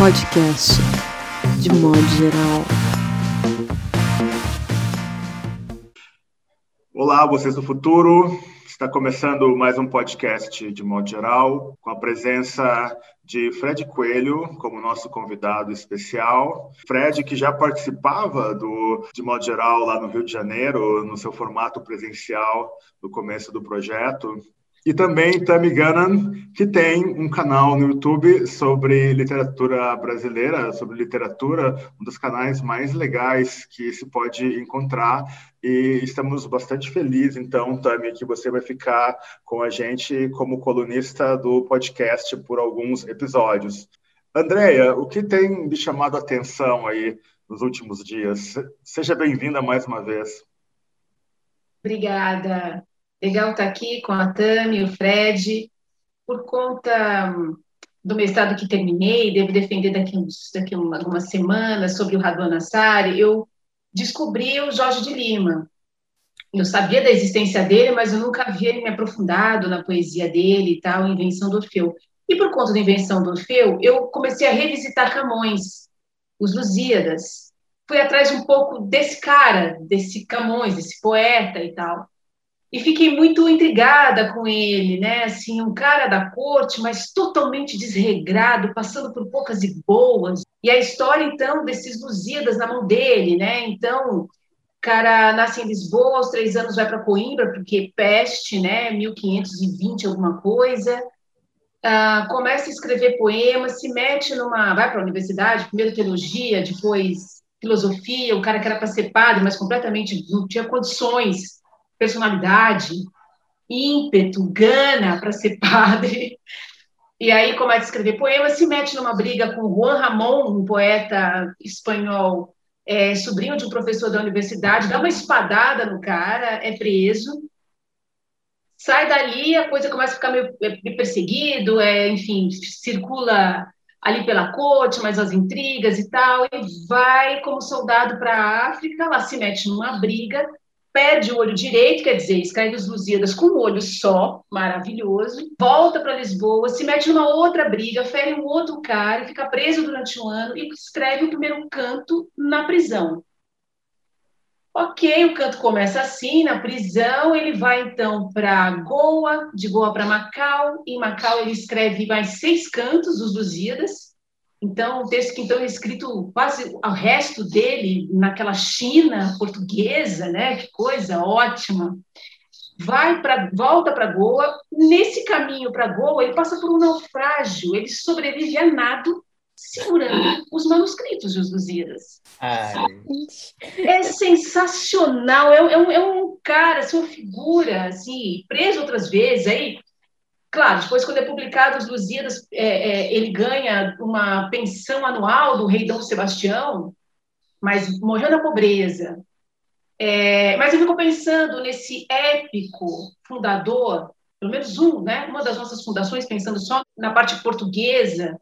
podcast, de modo geral. Olá, vocês do futuro. Está começando mais um podcast de modo geral, com a presença de Fred Coelho como nosso convidado especial. Fred, que já participava do de modo geral lá no Rio de Janeiro, no seu formato presencial no começo do projeto. E também Tammy Gannon, que tem um canal no YouTube sobre literatura brasileira, sobre literatura, um dos canais mais legais que se pode encontrar. E estamos bastante felizes, então, Tami, que você vai ficar com a gente como colunista do podcast por alguns episódios. Andréia, o que tem me chamado a atenção aí nos últimos dias? Seja bem-vinda mais uma vez. Obrigada. Legal estar aqui com a Tami, o Fred. Por conta hum, do mestrado que terminei, devo defender daqui, uns, daqui algumas semanas sobre o Radon Nassari, eu descobri o Jorge de Lima. Eu sabia da existência dele, mas eu nunca havia me aprofundado na poesia dele e tal, Invenção do Orfeu. E por conta da Invenção do Orfeu, eu comecei a revisitar Camões, os Lusíadas. Fui atrás um pouco desse cara, desse Camões, desse poeta e tal e fiquei muito intrigada com ele, né? Assim, um cara da corte, mas totalmente desregrado, passando por poucas e boas. E a história então desses Lusíadas na mão dele, né? Então, cara nasce em Lisboa, aos três anos vai para Coimbra, porque peste, né? 1520 alguma coisa. Ah, começa a escrever poemas, se mete numa, vai para a universidade, primeiro teologia, depois filosofia. O cara que era para ser padre, mas completamente não tinha condições personalidade, ímpeto, gana para ser padre. E aí começa a escrever poemas, se mete numa briga com Juan Ramón, um poeta espanhol, é, sobrinho de um professor da universidade, dá uma espadada no cara, é preso. Sai dali, a coisa começa a ficar meio, meio perseguido, é, enfim, circula ali pela corte, mas as intrigas e tal, e vai como soldado para a África, lá se mete numa briga, perde o olho direito, quer dizer, escreve os Lusíadas com um olho só, maravilhoso, volta para Lisboa, se mete numa outra briga, fere um outro cara, fica preso durante um ano e escreve o primeiro canto na prisão. Ok, o canto começa assim, na prisão, ele vai então para Goa, de Goa para Macau, em Macau ele escreve mais seis cantos, os Lusíadas, então, o texto que então é escrito quase o resto dele naquela China portuguesa, né? Que coisa ótima. Vai para volta para Goa. Nesse caminho para Goa, ele passa por um naufrágio. Ele sobrevive a nado segurando os manuscritos dos Lusíadas. É sensacional. É, é, um, é um cara, assim, uma figura, assim, preso outras vezes. Aí Claro, depois, quando é publicado os Lusíadas, é, é, ele ganha uma pensão anual do rei Dom Sebastião, mas morreu na pobreza. É, mas eu fico pensando nesse épico fundador, pelo menos um, né, uma das nossas fundações, pensando só na parte portuguesa,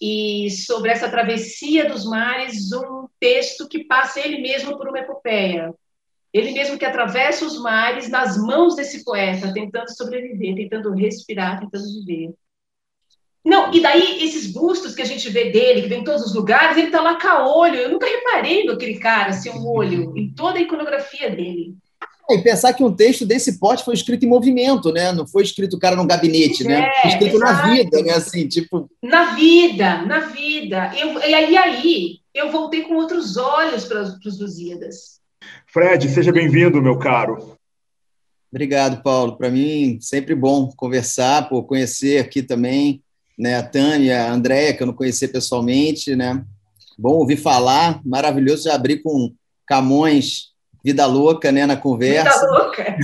e sobre essa travessia dos mares, um texto que passa ele mesmo por uma epopeia. Ele mesmo que atravessa os mares nas mãos desse poeta, tentando sobreviver, tentando respirar, tentando viver. Não, e daí esses bustos que a gente vê dele, que vem em todos os lugares, ele está lá com olho. Eu nunca reparei naquele cara, assim, um olho, em toda a iconografia dele. É, e pensar que um texto desse porte foi escrito em movimento, né? Não foi escrito o cara num gabinete, né? é, né? Foi escrito exato. na vida, né? Assim, tipo... Na vida, na vida. Eu, e aí, aí eu voltei com outros olhos para os Lusíadas. Fred, seja bem-vindo, meu caro. Obrigado, Paulo. Para mim, sempre bom conversar, por conhecer aqui também né, a Tânia, a Andréia, que eu não conhecia pessoalmente. Né? Bom ouvir falar, maravilhoso já abrir com Camões, Vida Louca, né, na conversa. Vida Louca!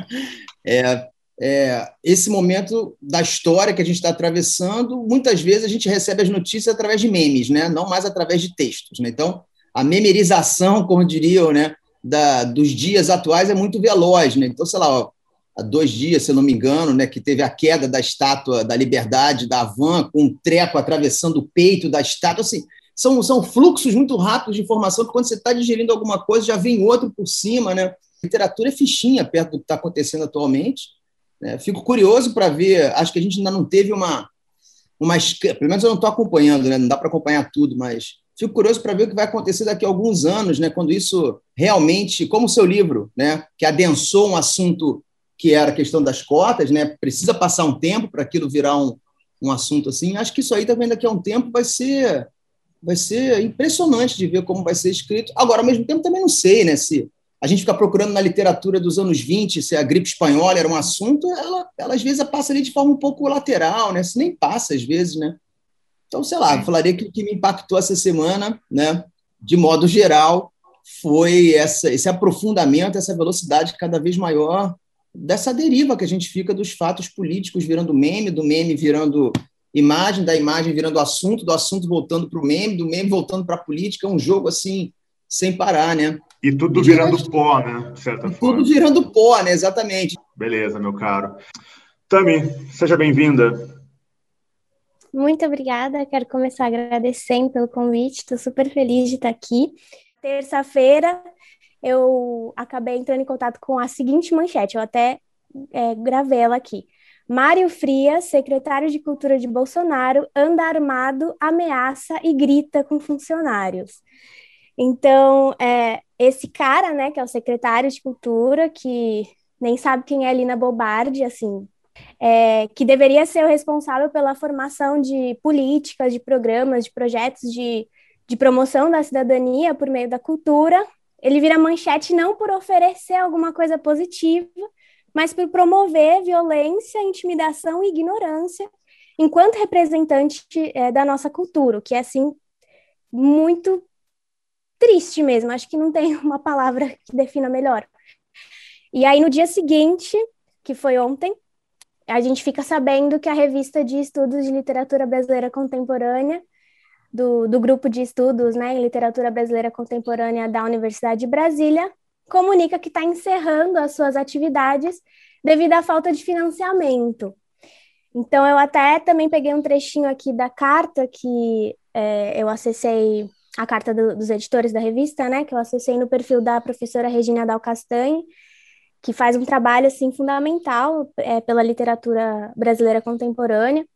é, é, esse momento da história que a gente está atravessando, muitas vezes a gente recebe as notícias através de memes, né? não mais através de textos. Né? Então, a memorização, como diriam, né, da, dos dias atuais é muito veloz. Né? Então, sei lá, ó, há dois dias, se eu não me engano, né, que teve a queda da estátua da liberdade da Van, com um treco atravessando o peito da estátua. Assim, são, são fluxos muito rápidos de informação que, quando você está digerindo alguma coisa, já vem outro por cima. Né? literatura é fichinha perto do que está acontecendo atualmente. Né? Fico curioso para ver, acho que a gente ainda não teve uma uma pelo menos eu não estou acompanhando, né? não dá para acompanhar tudo, mas fico curioso para ver o que vai acontecer daqui a alguns anos, né? quando isso realmente, como o seu livro, né? que adensou um assunto que era a questão das cotas, né? precisa passar um tempo para aquilo virar um, um assunto assim. Acho que isso aí também daqui a um tempo vai ser vai ser impressionante de ver como vai ser escrito. Agora, ao mesmo tempo, também não sei né, se a gente fica procurando na literatura dos anos 20 se a gripe espanhola era um assunto, ela, ela às vezes passa ali de forma um pouco lateral, né? Se nem passa às vezes, né? Então, sei lá, eu falaria que o que me impactou essa semana, né, de modo geral, foi essa, esse aprofundamento, essa velocidade cada vez maior dessa deriva que a gente fica dos fatos políticos virando meme, do meme virando imagem, da imagem virando assunto, do assunto voltando para o meme, do meme voltando para a política, é um jogo assim sem parar, né? E tudo virando pó, né? De certa forma. Tudo virando pó, né? Exatamente. Beleza, meu caro. Tami, seja bem-vinda. Muito obrigada. Quero começar agradecendo pelo convite. Estou super feliz de estar aqui. Terça-feira eu acabei entrando em contato com a seguinte manchete. Eu até é, gravei ela aqui. Mário Frias, secretário de Cultura de Bolsonaro, anda armado, ameaça e grita com funcionários. Então, é, esse cara, né, que é o secretário de Cultura, que nem sabe quem é Lina Bobardi, assim, é, que deveria ser o responsável pela formação de políticas, de programas, de projetos de, de promoção da cidadania por meio da cultura, ele vira manchete não por oferecer alguma coisa positiva, mas por promover violência, intimidação e ignorância enquanto representante é, da nossa cultura, o que é, assim, muito triste mesmo. Acho que não tem uma palavra que defina melhor. E aí, no dia seguinte, que foi ontem, a gente fica sabendo que a revista de estudos de literatura brasileira contemporânea, do, do grupo de estudos né, em literatura brasileira contemporânea da Universidade de Brasília, comunica que está encerrando as suas atividades devido à falta de financiamento. Então, eu até também peguei um trechinho aqui da carta que é, eu acessei, a carta do, dos editores da revista, né, que eu acessei no perfil da professora Regina Dal Castanhe, que faz um trabalho, assim, fundamental é, pela literatura brasileira contemporânea.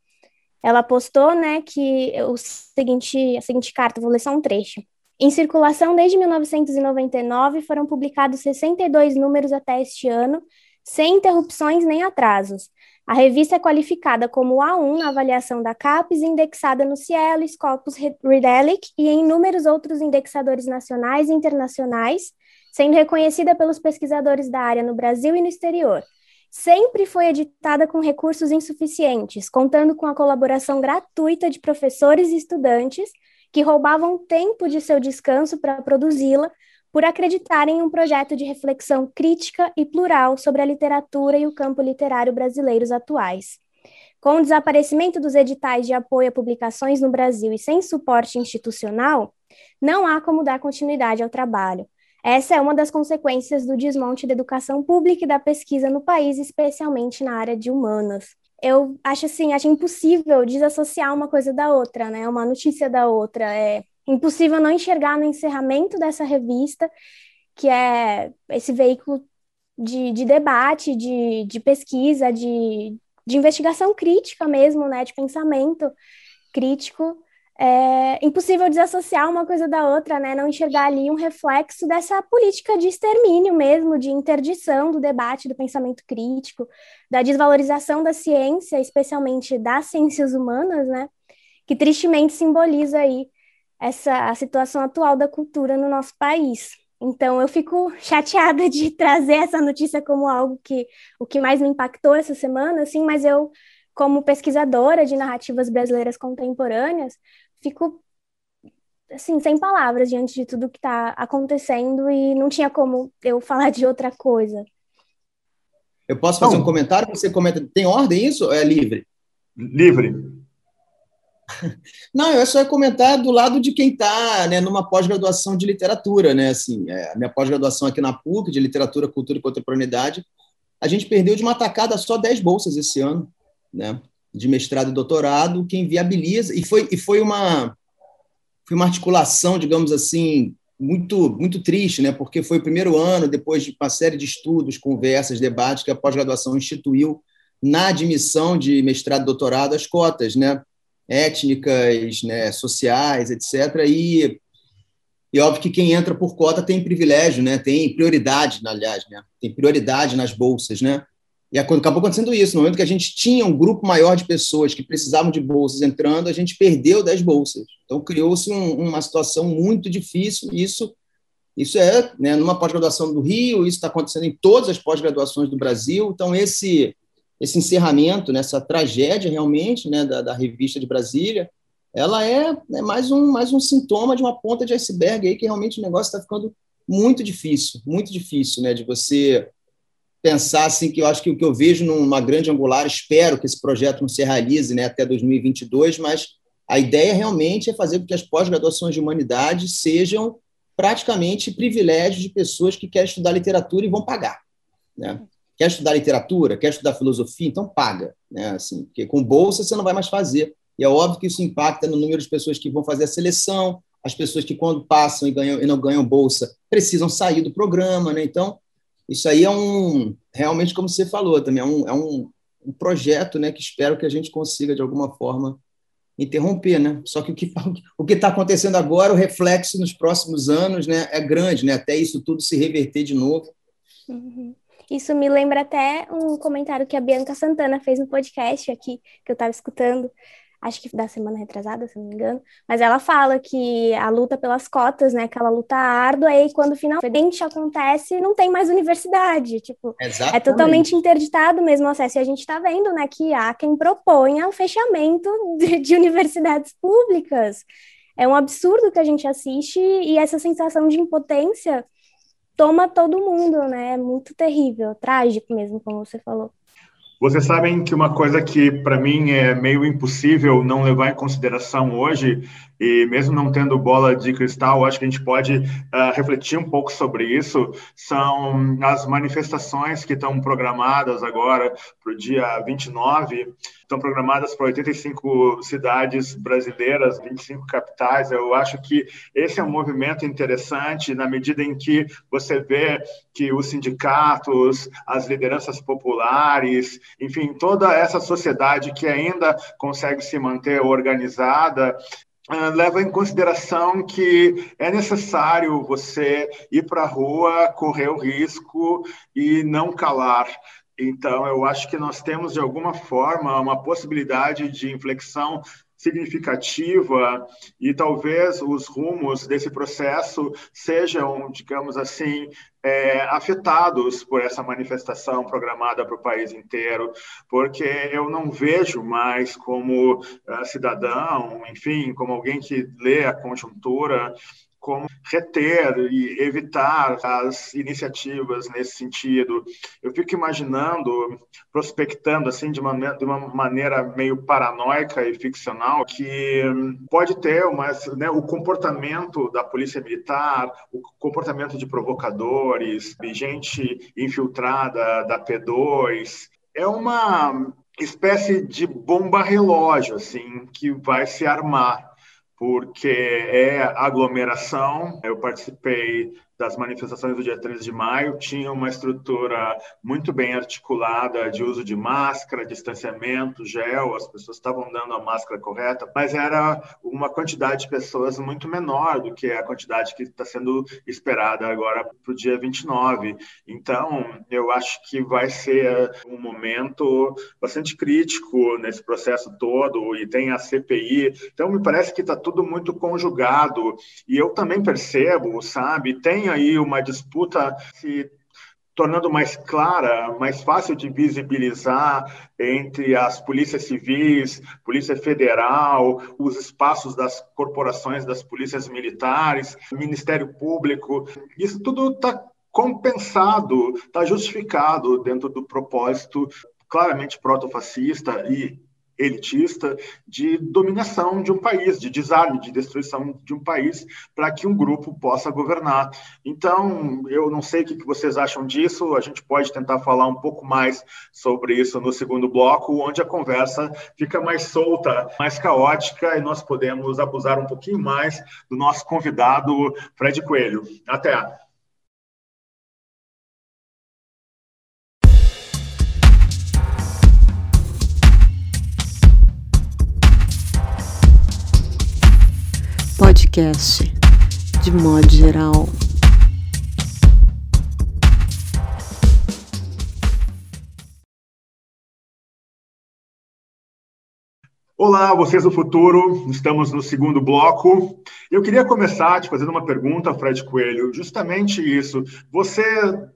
Ela postou, né, que o seguinte, a seguinte carta, vou ler só um trecho. Em circulação desde 1999, foram publicados 62 números até este ano, sem interrupções nem atrasos. A revista é qualificada como A1 na avaliação da CAPES, indexada no Cielo, Scopus Redelic e em inúmeros outros indexadores nacionais e internacionais, sendo reconhecida pelos pesquisadores da área no Brasil e no exterior. Sempre foi editada com recursos insuficientes, contando com a colaboração gratuita de professores e estudantes, que roubavam tempo de seu descanso para produzi-la, por acreditarem em um projeto de reflexão crítica e plural sobre a literatura e o campo literário brasileiros atuais. Com o desaparecimento dos editais de apoio a publicações no Brasil e sem suporte institucional, não há como dar continuidade ao trabalho. Essa é uma das consequências do desmonte da educação pública e da pesquisa no país, especialmente na área de humanas eu acho assim, acho impossível desassociar uma coisa da outra, né? Uma notícia da outra. É impossível não enxergar no encerramento dessa revista, que é esse veículo de, de debate, de, de pesquisa, de, de investigação crítica mesmo, né? De pensamento crítico é impossível desassociar uma coisa da outra, né? Não enxergar ali um reflexo dessa política de extermínio mesmo, de interdição do debate, do pensamento crítico, da desvalorização da ciência, especialmente das ciências humanas, né? Que tristemente simboliza aí essa a situação atual da cultura no nosso país. Então eu fico chateada de trazer essa notícia como algo que o que mais me impactou essa semana, assim, mas eu como pesquisadora de narrativas brasileiras contemporâneas, fico assim, sem palavras diante de tudo que está acontecendo e não tinha como eu falar de outra coisa. Eu posso fazer um comentário? Você comenta. Tem ordem isso ou é livre? Livre. Não, eu só ia comentar do lado de quem está né, numa pós-graduação de literatura. Né, assim, é, a minha pós-graduação aqui na PUC, de Literatura, Cultura e Contemporaneidade, a gente perdeu de uma tacada só 10 bolsas esse ano. Né? De mestrado e doutorado, quem viabiliza e foi e foi uma foi uma articulação, digamos assim, muito muito triste, né? Porque foi o primeiro ano depois de uma série de estudos, conversas, debates que a pós-graduação instituiu na admissão de mestrado e doutorado as cotas, né? étnicas, né, sociais, etc. E, e óbvio que quem entra por cota tem privilégio, né, tem prioridade, aliás, né, tem prioridade nas bolsas, né. E acabou acontecendo isso. No momento que a gente tinha um grupo maior de pessoas que precisavam de bolsas entrando, a gente perdeu 10 bolsas. Então, criou-se um, uma situação muito difícil. Isso, isso é né, numa pós-graduação do Rio, isso está acontecendo em todas as pós-graduações do Brasil. Então, esse, esse encerramento, nessa tragédia realmente né, da, da revista de Brasília, ela é, é, mais, um, mais um sintoma de uma ponta de iceberg aí que realmente o negócio está ficando muito difícil, muito difícil, né, de você pensar assim que eu acho que o que eu vejo numa grande angular, espero que esse projeto não se realize né, até 2022, mas a ideia realmente é fazer com que as pós-graduações de humanidade sejam praticamente privilégios de pessoas que querem estudar literatura e vão pagar. Né? Quer estudar literatura, quer estudar filosofia, então paga. Né? Assim, porque com bolsa você não vai mais fazer. E é óbvio que isso impacta no número de pessoas que vão fazer a seleção, as pessoas que, quando passam e, ganham, e não ganham bolsa, precisam sair do programa. Né? Então, isso aí é um, realmente, como você falou, também é um, é um, um projeto né, que espero que a gente consiga, de alguma forma, interromper, né? Só que o que o que está acontecendo agora, o reflexo nos próximos anos, né, é grande, né? Até isso tudo se reverter de novo. Uhum. Isso me lembra até um comentário que a Bianca Santana fez no podcast aqui que eu estava escutando, acho que da semana retrasada, se não me engano, mas ela fala que a luta pelas cotas, né, aquela luta árdua, e quando finalmente acontece, não tem mais universidade, tipo, Exatamente. é totalmente interditado mesmo o acesso, e a gente está vendo, né, que há quem proponha o fechamento de, de universidades públicas, é um absurdo que a gente assiste, e essa sensação de impotência toma todo mundo, né, é muito terrível, trágico mesmo, como você falou. Vocês sabem que uma coisa que para mim é meio impossível não levar em consideração hoje e mesmo não tendo bola de cristal, acho que a gente pode uh, refletir um pouco sobre isso. São as manifestações que estão programadas agora para o dia 29, estão programadas para 85 cidades brasileiras, 25 capitais. Eu acho que esse é um movimento interessante na medida em que você vê que os sindicatos, as lideranças populares, enfim, toda essa sociedade que ainda consegue se manter organizada, Uh, leva em consideração que é necessário você ir para a rua, correr o risco e não calar. Então, eu acho que nós temos, de alguma forma, uma possibilidade de inflexão significativa e talvez os rumos desse processo sejam, digamos assim, é, afetados por essa manifestação programada para o país inteiro, porque eu não vejo mais como uh, cidadão, enfim, como alguém que lê a conjuntura, como reter e evitar as iniciativas nesse sentido. Eu fico imaginando, prospectando assim de uma, de uma maneira meio paranoica e ficcional, que pode ter uma, né, o comportamento da polícia militar, o comportamento de provocadores, de gente infiltrada da P2, é uma espécie de bomba relógio assim que vai se armar porque é aglomeração. Eu participei das manifestações do dia 13 de maio tinha uma estrutura muito bem articulada de uso de máscara, distanciamento, gel, as pessoas estavam dando a máscara correta, mas era uma quantidade de pessoas muito menor do que a quantidade que está sendo esperada agora para o dia 29. Então, eu acho que vai ser um momento bastante crítico nesse processo todo e tem a CPI. Então, me parece que está tudo muito conjugado e eu também percebo, sabe, tem aí uma disputa se tornando mais clara, mais fácil de visibilizar entre as polícias civis, Polícia Federal, os espaços das corporações das polícias militares, Ministério Público. Isso tudo está compensado, está justificado dentro do propósito claramente protofascista e elitista de dominação de um país, de desarme, de destruição de um país, para que um grupo possa governar. Então, eu não sei o que vocês acham disso, a gente pode tentar falar um pouco mais sobre isso no segundo bloco, onde a conversa fica mais solta, mais caótica, e nós podemos abusar um pouquinho mais do nosso convidado, Fred Coelho. Até! Podcast, de modo geral. Olá, vocês do futuro, estamos no segundo bloco. Eu queria começar te fazendo uma pergunta, Fred Coelho, justamente isso. Você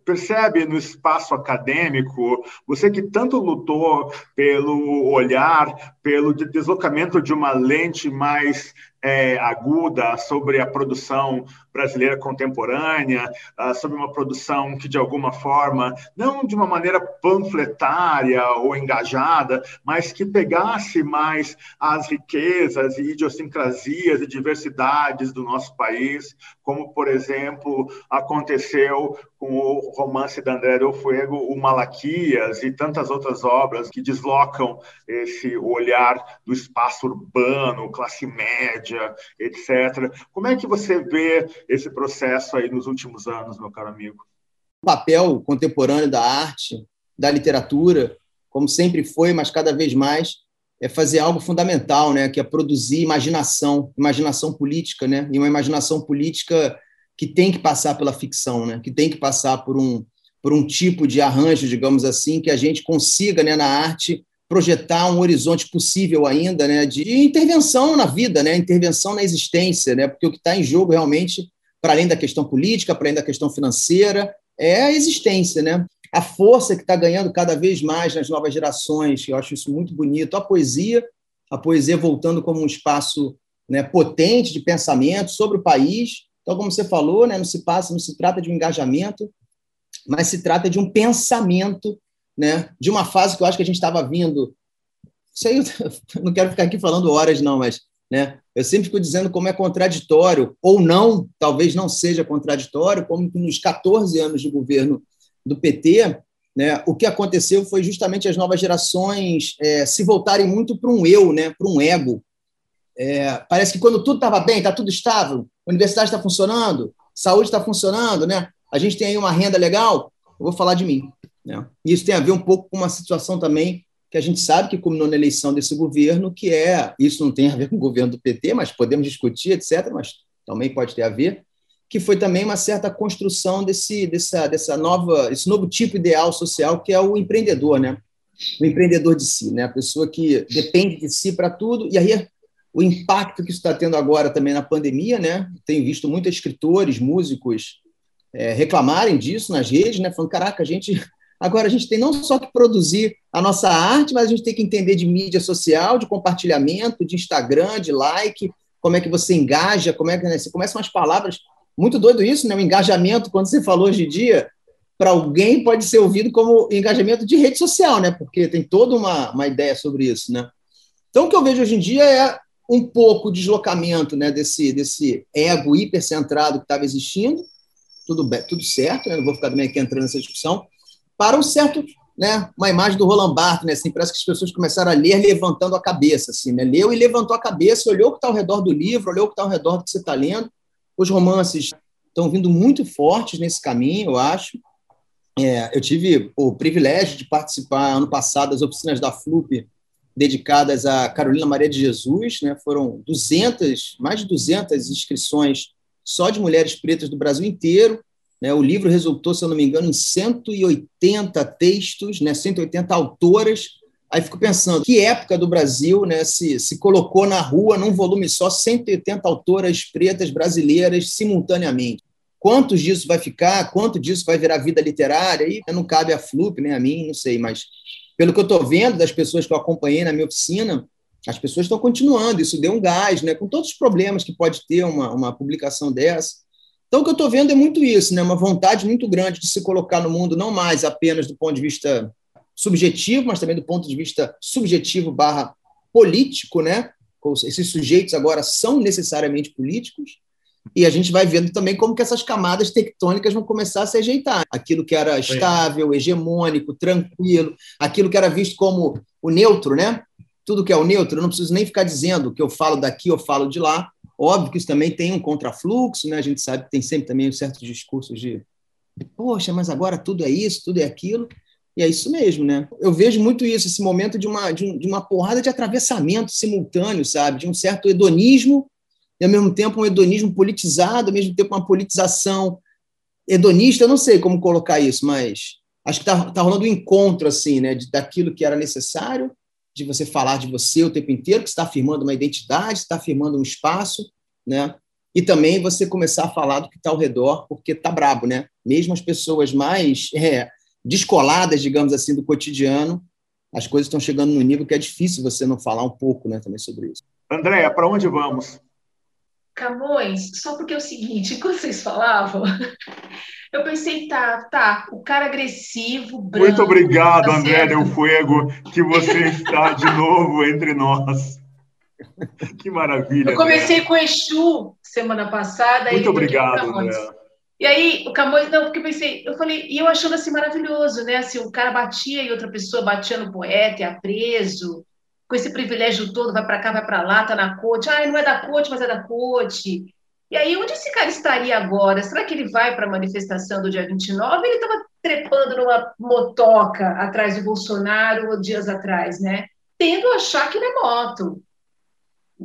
percebe no espaço acadêmico, você que tanto lutou pelo olhar, pelo deslocamento de uma lente mais é, aguda sobre a produção brasileira contemporânea, uh, sobre uma produção que, de alguma forma, não de uma maneira panfletária ou engajada, mas que pegasse mais as riquezas e idiosincrasias e diversidades do nosso país, como, por exemplo, aconteceu com o romance da André Del Fuego, o Malaquias, e tantas outras obras que deslocam esse olhar do espaço urbano, classe média, etc. Como é que você vê esse processo aí nos últimos anos, meu caro amigo? O papel contemporâneo da arte, da literatura, como sempre foi, mas cada vez mais, é fazer algo fundamental, né, que é produzir imaginação, imaginação política, né, e uma imaginação política que tem que passar pela ficção, né, que tem que passar por um por um tipo de arranjo, digamos assim, que a gente consiga, né, na arte projetar um horizonte possível ainda, né, de intervenção na vida, né, intervenção na existência, né, porque o que está em jogo realmente, para além da questão política, para além da questão financeira, é a existência, né a força que está ganhando cada vez mais nas novas gerações, eu acho isso muito bonito, a poesia, a poesia voltando como um espaço né, potente de pensamento sobre o país. Então, como você falou, né, não se passa, não se trata de um engajamento, mas se trata de um pensamento, né, de uma fase que eu acho que a gente estava vindo. Eu não quero ficar aqui falando horas, não, mas né, eu sempre fico dizendo como é contraditório, ou não, talvez não seja contraditório, como nos 14 anos de governo do PT, né, o que aconteceu foi justamente as novas gerações é, se voltarem muito para um eu, né, para um ego. É, parece que quando tudo estava bem, está tudo estável, a universidade está funcionando, saúde está funcionando, né, a gente tem aí uma renda legal, eu vou falar de mim. Né? E isso tem a ver um pouco com uma situação também que a gente sabe que culminou na eleição desse governo, que é, isso não tem a ver com o governo do PT, mas podemos discutir, etc., mas também pode ter a ver, que foi também uma certa construção desse, dessa, dessa nova, esse novo tipo ideal social que é o empreendedor, né? O empreendedor de si, né? A pessoa que depende de si para tudo. E aí o impacto que isso está tendo agora também na pandemia, né? Tenho visto muitos escritores, músicos é, reclamarem disso nas redes, né? Falando, caraca, a gente agora a gente tem não só que produzir a nossa arte, mas a gente tem que entender de mídia social, de compartilhamento, de Instagram, de like, como é que você engaja, como é que né? você começa umas palavras muito doido isso, né? O engajamento, quando você falou hoje em dia, para alguém pode ser ouvido como engajamento de rede social, né? Porque tem toda uma, uma ideia sobre isso, né? Então, o que eu vejo hoje em dia é um pouco de deslocamento né, desse, desse ego hipercentrado que estava existindo, tudo, tudo certo, né? não vou ficar também aqui entrando nessa discussão, para um certo, né, uma imagem do Roland Barthes, né, assim, parece que as pessoas começaram a ler levantando a cabeça, assim, né, leu e levantou a cabeça, olhou o que está ao redor do livro, olhou o que está ao redor do que você está lendo, os romances estão vindo muito fortes nesse caminho, eu acho. É, eu tive o privilégio de participar ano passado das oficinas da FLUP dedicadas a Carolina Maria de Jesus, né? Foram 200, mais de 200 inscrições só de mulheres pretas do Brasil inteiro. Né? O livro resultou, se eu não me engano, em 180 textos, né? 180 autoras Aí fico pensando, que época do Brasil né, se, se colocou na rua, num volume só, 180 autoras pretas brasileiras simultaneamente? Quantos disso vai ficar? Quanto disso vai virar vida literária? E não cabe a Flup, nem a mim, não sei, mas pelo que eu estou vendo das pessoas que eu acompanhei na minha oficina, as pessoas estão continuando, isso deu um gás, né, com todos os problemas que pode ter uma, uma publicação dessa. Então, o que eu estou vendo é muito isso, né, uma vontade muito grande de se colocar no mundo, não mais apenas do ponto de vista subjetivo, mas também do ponto de vista subjetivo barra político, né? Esses sujeitos agora são necessariamente políticos, e a gente vai vendo também como que essas camadas tectônicas vão começar a se ajeitar. Aquilo que era estável, hegemônico, tranquilo, aquilo que era visto como o neutro, né? Tudo que é o neutro, eu não preciso nem ficar dizendo que eu falo daqui, eu falo de lá. Óbvio que isso também tem um contrafluxo, né? A gente sabe que tem sempre também certos discursos de poxa, mas agora tudo é isso, tudo é aquilo. E é isso mesmo, né? Eu vejo muito isso, esse momento de uma, de, um, de uma porrada de atravessamento simultâneo, sabe? De um certo hedonismo e ao mesmo tempo um hedonismo politizado, ao mesmo tempo uma politização hedonista, eu não sei como colocar isso, mas acho que está tá rolando um encontro assim, né, de, daquilo que era necessário, de você falar de você o tempo inteiro, que está afirmando uma identidade, está afirmando um espaço, né? E também você começar a falar do que está ao redor, porque está brabo, né? Mesmo as pessoas mais é, descoladas, digamos assim, do cotidiano, as coisas estão chegando no nível que é difícil você não falar um pouco, né, também sobre isso. Andréia, para onde vamos? Camões, só porque é o seguinte, quando vocês falavam, eu pensei, tá, tá, o cara agressivo, branco... Muito obrigado, tá André Del Fuego, que você está de novo entre nós. Que maravilha. Eu comecei André. com Exu semana passada. Muito obrigado, André. E aí, o Camões, não, porque eu pensei, eu falei, e eu achando assim maravilhoso, né? Assim, o cara batia e outra pessoa batia no poeta, ia preso, com esse privilégio todo, vai para cá, vai para lá, tá na corte. Ah, não é da corte, mas é da corte. E aí, onde esse cara estaria agora? Será que ele vai para a manifestação do dia 29? Ele estava trepando numa motoca atrás do Bolsonaro dias atrás, né? Tendo a achar que ele é moto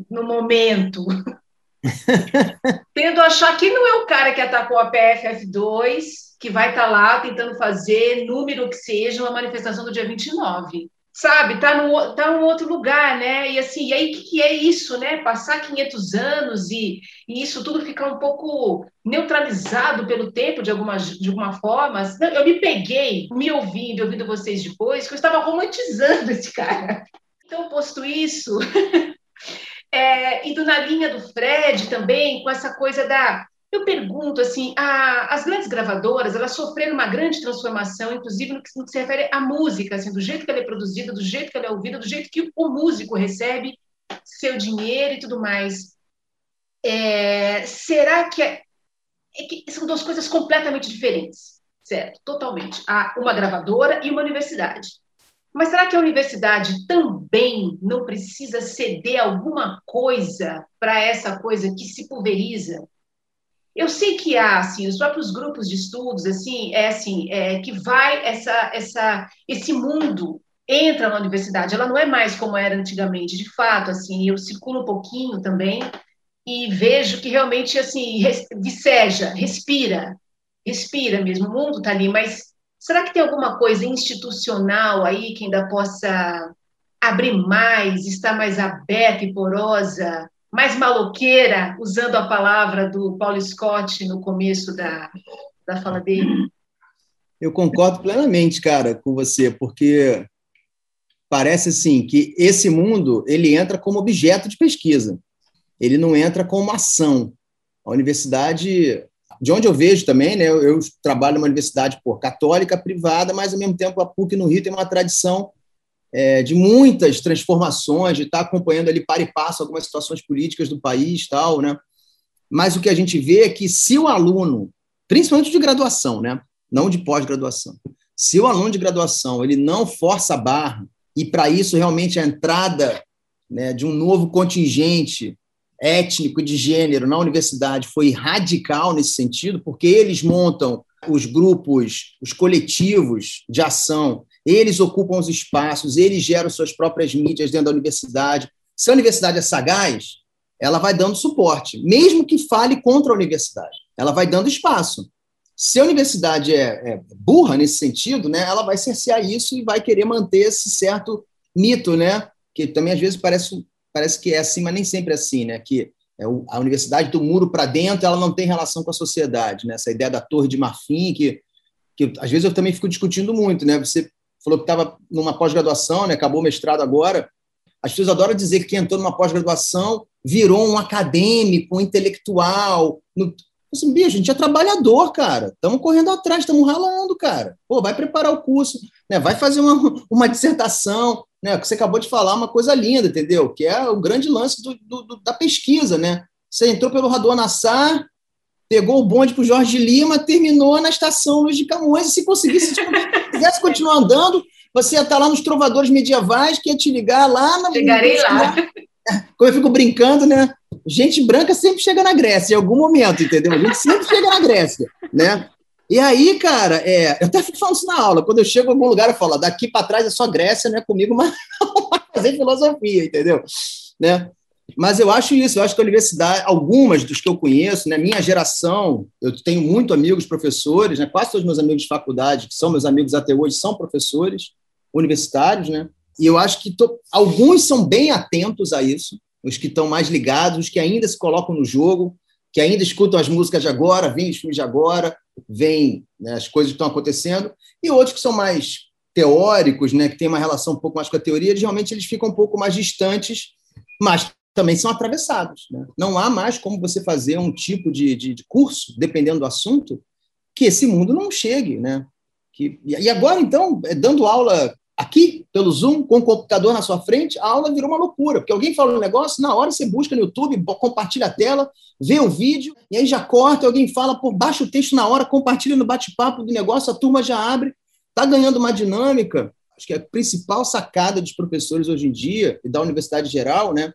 no momento. Tendo a achar que não é o cara que atacou a PFF2, que vai estar tá lá tentando fazer, número que seja, uma manifestação do dia 29 sabe, tá no tá um outro lugar, né? E assim, e aí o que, que, é isso, né? Passar 500 anos e, e, isso tudo ficar um pouco neutralizado pelo tempo de alguma de alguma forma. Eu me peguei me ouvindo, ouvindo vocês depois, que eu estava romantizando esse cara. Então, posto isso, é, indo na linha do Fred também, com essa coisa da eu pergunto assim, a, as grandes gravadoras, elas sofreram uma grande transformação, inclusive no que, no que, se refere à música, assim, do jeito que ela é produzida, do jeito que ela é ouvida, do jeito que o músico recebe seu dinheiro e tudo mais. É, será que, é, é que, são duas coisas completamente diferentes, certo? Totalmente. Há uma gravadora e uma universidade. Mas será que a universidade também não precisa ceder alguma coisa para essa coisa que se pulveriza? Eu sei que há, assim, os próprios grupos de estudos, assim, é assim, é, que vai essa, essa, esse mundo entra na universidade. Ela não é mais como era antigamente, de fato, assim. Eu circulo um pouquinho também e vejo que realmente, assim, viceja, respira, respira mesmo. O mundo está ali, mas será que tem alguma coisa institucional aí que ainda possa abrir mais, estar mais aberta e porosa mais maloqueira, usando a palavra do Paulo Scott no começo da, da fala dele? Eu concordo plenamente, cara, com você, porque parece assim que esse mundo ele entra como objeto de pesquisa, ele não entra como ação. A universidade, de onde eu vejo também, né, eu, trabalho numa universidade por católica privada, mas ao mesmo tempo a PUC no Rio tem uma tradição é, de muitas transformações, de estar acompanhando ali para e passo algumas situações políticas do país, tal, né? Mas o que a gente vê é que se o aluno, principalmente de graduação, né, não de pós-graduação, se o aluno de graduação ele não força a barra e para isso realmente a entrada né, de um novo contingente étnico de gênero na universidade foi radical nesse sentido, porque eles montam os grupos, os coletivos de ação eles ocupam os espaços, eles geram suas próprias mídias dentro da universidade. Se a universidade é sagaz, ela vai dando suporte, mesmo que fale contra a universidade. Ela vai dando espaço. Se a universidade é, é burra nesse sentido, né, ela vai cercear isso e vai querer manter esse certo mito, né, que também às vezes parece, parece que é assim, mas nem sempre é assim, né, que é a universidade do muro para dentro ela não tem relação com a sociedade, né, essa ideia da torre de marfim que que às vezes eu também fico discutindo muito, né? Você falou que estava numa pós-graduação, né? acabou o mestrado agora. As pessoas adoram dizer que quem entrou numa pós-graduação virou um acadêmico, um intelectual. No... Assim, bicho, a gente é trabalhador, cara. Estamos correndo atrás, estamos ralando, cara. Pô, vai preparar o curso, né? vai fazer uma, uma dissertação, né? Que você acabou de falar, uma coisa linda, entendeu? Que é o grande lance do, do, da pesquisa, né? Você entrou pelo Radon Nassar, pegou o bonde para o Jorge Lima, terminou na estação Luiz de Camões, e se conseguisse, se quisesse continuar andando, você ia estar lá nos trovadores medievais, que ia te ligar lá na. Chegarei lá. Como eu fico brincando, né? Gente branca sempre chega na Grécia, em algum momento, entendeu? A gente sempre chega na Grécia, né? E aí, cara, é, eu até fico falando isso na aula. Quando eu chego em algum lugar, eu falo, daqui para trás é só Grécia, não é comigo, mas fazer filosofia, entendeu? Né? Mas eu acho isso, eu acho que a universidade, algumas dos que eu conheço, né, minha geração, eu tenho muito amigos professores, né, quase todos meus amigos de faculdade, que são meus amigos até hoje, são professores universitários, né, e eu acho que to, alguns são bem atentos a isso, os que estão mais ligados, os que ainda se colocam no jogo, que ainda escutam as músicas de agora, veem os filmes de agora, veem né, as coisas que estão acontecendo, e outros que são mais teóricos, né, que têm uma relação um pouco mais com a teoria, geralmente eles ficam um pouco mais distantes, mas também são atravessados. Né? Não há mais como você fazer um tipo de, de, de, curso, dependendo do assunto, que esse mundo não chegue. Né? Que, e agora, então, é dando aula aqui, pelo Zoom, com o computador na sua frente, a aula virou uma loucura, porque alguém fala um negócio, na hora você busca no YouTube, compartilha a tela, vê o vídeo, e aí já corta, alguém fala, pô, baixa o texto na hora, compartilha no bate-papo do negócio, a turma já abre, está ganhando uma dinâmica. Acho que a principal sacada dos professores hoje em dia, e da universidade geral, né,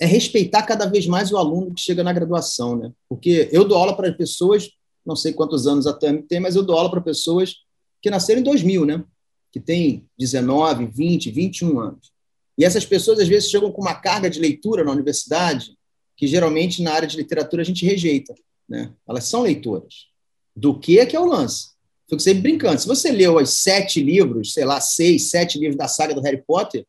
é respeitar cada vez mais o aluno que chega na graduação, né? Porque eu dou aula para pessoas, não sei quantos anos a Tami tem, mas eu dou aula para pessoas que nasceram em 2000, né? Que têm 19, 20, 21 anos. E essas pessoas, às vezes, chegam com uma carga de leitura na universidade que, geralmente, na área de literatura, a gente rejeita, né? Elas são leitoras. Do que é que é o lance? Fico sempre brincando. Se você leu os sete livros, sei lá, seis, sete livros da saga do Harry Potter,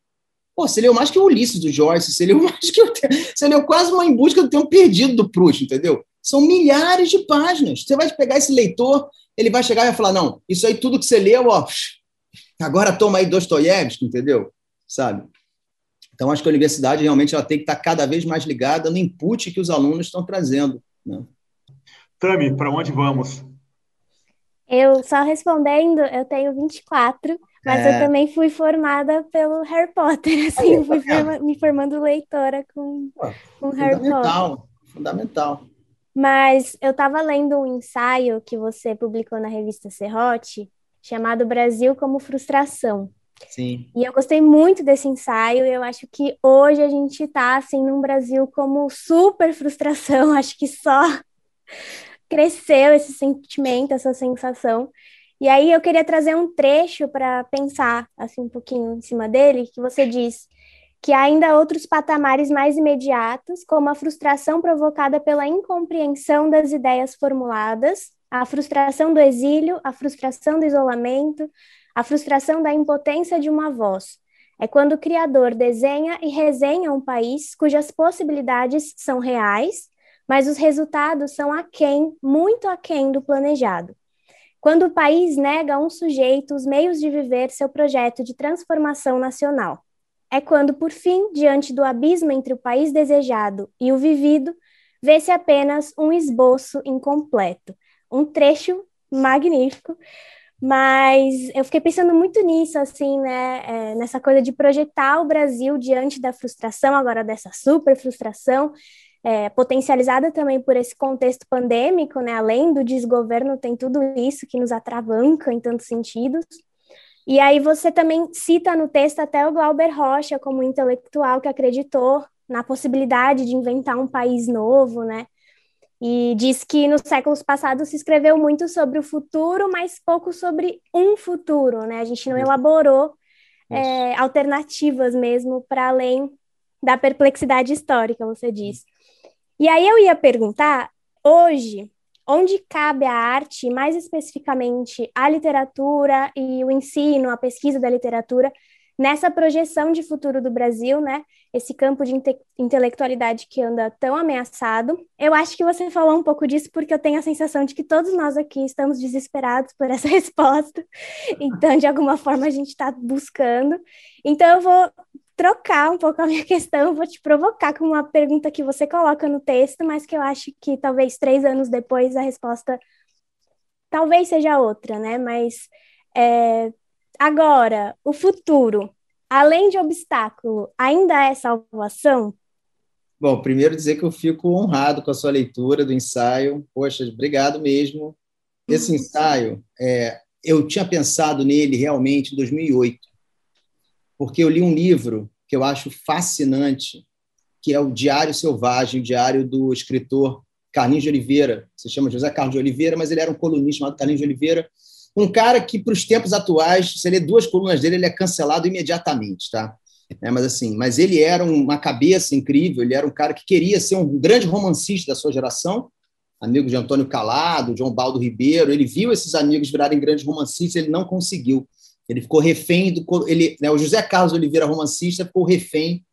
Pô, você leu mais que o Ulisses do Joyce, você leu mais que o, você leu quase uma em busca do tempo perdido do Proust, entendeu? São milhares de páginas. Você vai pegar esse leitor, ele vai chegar e vai falar: não, isso aí tudo que você leu, ó, agora toma aí Dostoiévski, entendeu? Sabe? Então, acho que a universidade realmente ela tem que estar cada vez mais ligada no input que os alunos estão trazendo. Né? Tami, para onde vamos? Eu, só respondendo, eu tenho 24 mas é... eu também fui formada pelo Harry Potter, assim, Aí, fui forma, me formando leitora com, Pô, com Harry Potter. Fundamental, fundamental. Mas eu estava lendo um ensaio que você publicou na revista Serrote, chamado Brasil como Frustração. Sim. E eu gostei muito desse ensaio, eu acho que hoje a gente está, assim, num Brasil como super frustração, acho que só cresceu esse sentimento, essa sensação. E aí eu queria trazer um trecho para pensar assim um pouquinho em cima dele, que você diz que há ainda outros patamares mais imediatos, como a frustração provocada pela incompreensão das ideias formuladas, a frustração do exílio, a frustração do isolamento, a frustração da impotência de uma voz. É quando o criador desenha e resenha um país cujas possibilidades são reais, mas os resultados são aquém, muito aquém do planejado. Quando o país nega a um sujeito os meios de viver seu projeto de transformação nacional. É quando, por fim, diante do abismo entre o país desejado e o vivido, vê-se apenas um esboço incompleto. Um trecho magnífico, mas eu fiquei pensando muito nisso, assim, né, é, nessa coisa de projetar o Brasil diante da frustração, agora dessa super frustração, é, potencializada também por esse contexto pandêmico, né? Além do desgoverno, tem tudo isso que nos atravanca em tantos sentidos. E aí você também cita no texto até o Glauber Rocha como intelectual que acreditou na possibilidade de inventar um país novo, né? E diz que nos séculos passados se escreveu muito sobre o futuro, mas pouco sobre um futuro, né? A gente não elaborou é, alternativas mesmo para além da perplexidade histórica, você diz. E aí eu ia perguntar, hoje, onde cabe a arte, mais especificamente a literatura e o ensino, a pesquisa da literatura, nessa projeção de futuro do Brasil, né? Esse campo de inte intelectualidade que anda tão ameaçado. Eu acho que você falou um pouco disso porque eu tenho a sensação de que todos nós aqui estamos desesperados por essa resposta. Então, de alguma forma, a gente está buscando. Então, eu vou trocar um pouco a minha questão, vou te provocar com uma pergunta que você coloca no texto, mas que eu acho que talvez três anos depois a resposta talvez seja outra, né? Mas é, agora, o futuro, além de obstáculo, ainda é salvação? Bom, primeiro dizer que eu fico honrado com a sua leitura do ensaio. Poxa, obrigado mesmo. Esse ensaio, é, eu tinha pensado nele realmente em 2008 porque eu li um livro que eu acho fascinante, que é o Diário Selvagem, o diário do escritor Carlinhos de Oliveira, se chama José Carlos de Oliveira, mas ele era um colunista chamado Carlinhos de Oliveira, um cara que, para os tempos atuais, se lê duas colunas dele, ele é cancelado imediatamente, tá? né? mas assim, mas ele era uma cabeça incrível, ele era um cara que queria ser um grande romancista da sua geração, amigo de Antônio Calado, João Baldo Ribeiro, ele viu esses amigos virarem grandes romancistas, ele não conseguiu. Ele ficou refém do ele, né, o José Carlos Oliveira romancista ficou refém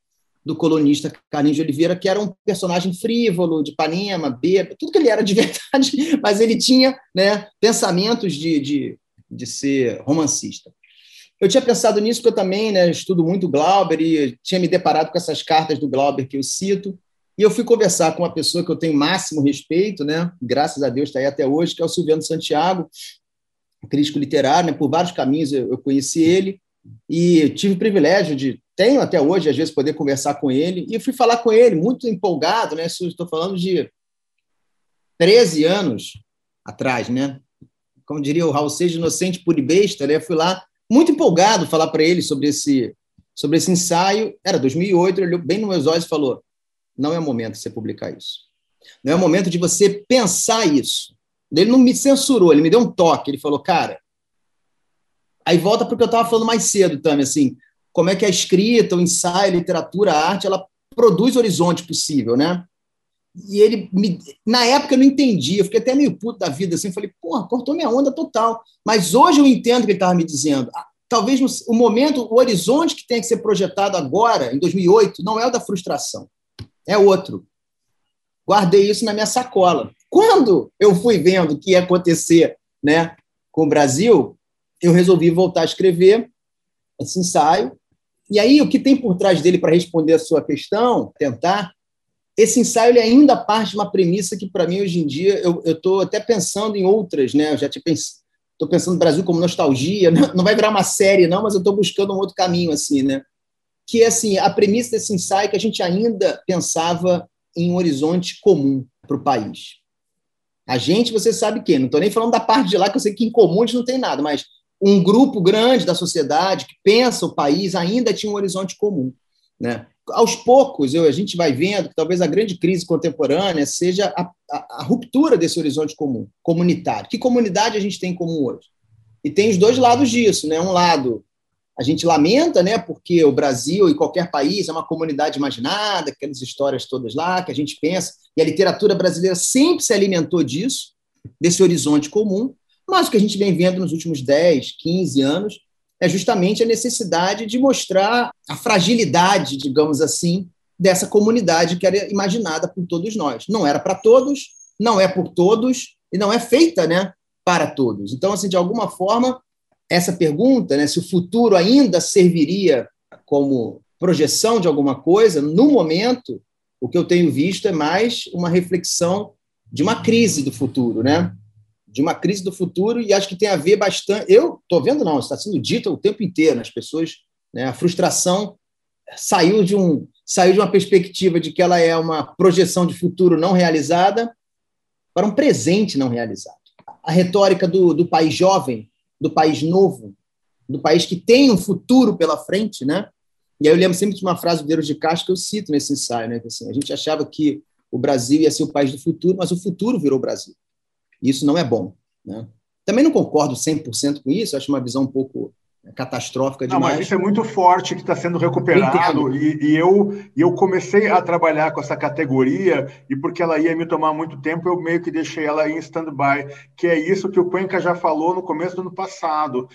do colunista Carlinhos de Oliveira, que era um personagem frívolo, de Panema, bêbado, tudo que ele era de verdade, mas ele tinha né, pensamentos de, de, de ser romancista. Eu tinha pensado nisso porque eu também né, estudo muito Glauber e tinha me deparado com essas cartas do Glauber que eu cito. E eu fui conversar com uma pessoa que eu tenho máximo respeito, né? graças a Deus está aí até hoje, que é o Silviano Santiago, crítico literário. Né? Por vários caminhos eu conheci ele e tive o privilégio de, tenho até hoje, às vezes, poder conversar com ele. E fui falar com ele, muito empolgado, né? estou falando de 13 anos atrás, né? como diria o Raul Seixas, inocente, e besta, né? fui lá muito empolgado falar para ele sobre esse, sobre esse ensaio. Era 2008, ele olhou bem nos meus olhos e falou: não é momento de você publicar isso. Não é momento de você pensar isso. Ele não me censurou, ele me deu um toque. Ele falou, cara. Aí volta para o que eu estava falando mais cedo também, assim, como é que a escrita, o ensaio, a literatura, a arte, ela produz horizonte possível, né? E ele, me, na época eu não entendi, eu fiquei até meio puto da vida, assim, falei, porra, cortou minha onda total. Mas hoje eu entendo o que ele estava me dizendo. Ah, talvez o momento, o horizonte que tem que ser projetado agora, em 2008, não é o da frustração, é outro. Guardei isso na minha sacola. Quando eu fui vendo o que ia acontecer né, com o Brasil, eu resolvi voltar a escrever esse ensaio. E aí, o que tem por trás dele para responder a sua questão, tentar, esse ensaio ele ainda parte de uma premissa que, para mim, hoje em dia, eu estou até pensando em outras, né? Eu já estou pensando no Brasil como nostalgia, não vai virar uma série, não, mas eu estou buscando um outro caminho, assim, né? Que é assim, a premissa desse ensaio é que a gente ainda pensava em um horizonte comum para o país. A gente, você sabe quem? Não estou nem falando da parte de lá, que eu sei que em gente não tem nada, mas um grupo grande da sociedade que pensa o país ainda tinha um horizonte comum. Né? aos poucos, eu, a gente vai vendo que talvez a grande crise contemporânea seja a, a, a, ruptura desse horizonte comum, comunitário. Que comunidade a gente tem em comum hoje? E tem os dois lados disso, né? Um lado a gente lamenta, né? Porque o Brasil e qualquer país é uma comunidade imaginada, aquelas histórias todas lá que a gente pensa, e a literatura brasileira sempre se alimentou disso, desse horizonte comum. Mas o que a gente vem vendo nos últimos 10, 15 anos é justamente a necessidade de mostrar a fragilidade, digamos assim, dessa comunidade que era imaginada por todos nós. Não era para todos, não é por todos e não é feita, né, para todos. Então, assim, de alguma forma, essa pergunta, né, se o futuro ainda serviria como projeção de alguma coisa, no momento, o que eu tenho visto é mais uma reflexão de uma crise do futuro, né? de uma crise do futuro e acho que tem a ver bastante. Eu estou vendo, não, está sendo dito o tempo inteiro, as pessoas, né, a frustração saiu de, um, saiu de uma perspectiva de que ela é uma projeção de futuro não realizada para um presente não realizado. A retórica do, do país jovem, do país novo, do país que tem um futuro pela frente, né? E aí eu lembro sempre de uma frase do Deus de Castro que eu cito nesse ensaio, né? Que, assim, a gente achava que o Brasil ia ser o país do futuro, mas o futuro virou o Brasil. Isso não é bom. Né? Também não concordo 100% com isso, acho uma visão um pouco catastrófica demais. Não, mas isso é muito forte que está sendo recuperado e, e, eu e eu comecei a trabalhar com essa categoria e porque ela ia me tomar muito tempo eu meio que deixei ela em stand-by que é isso que o Cuenca já falou no começo do ano passado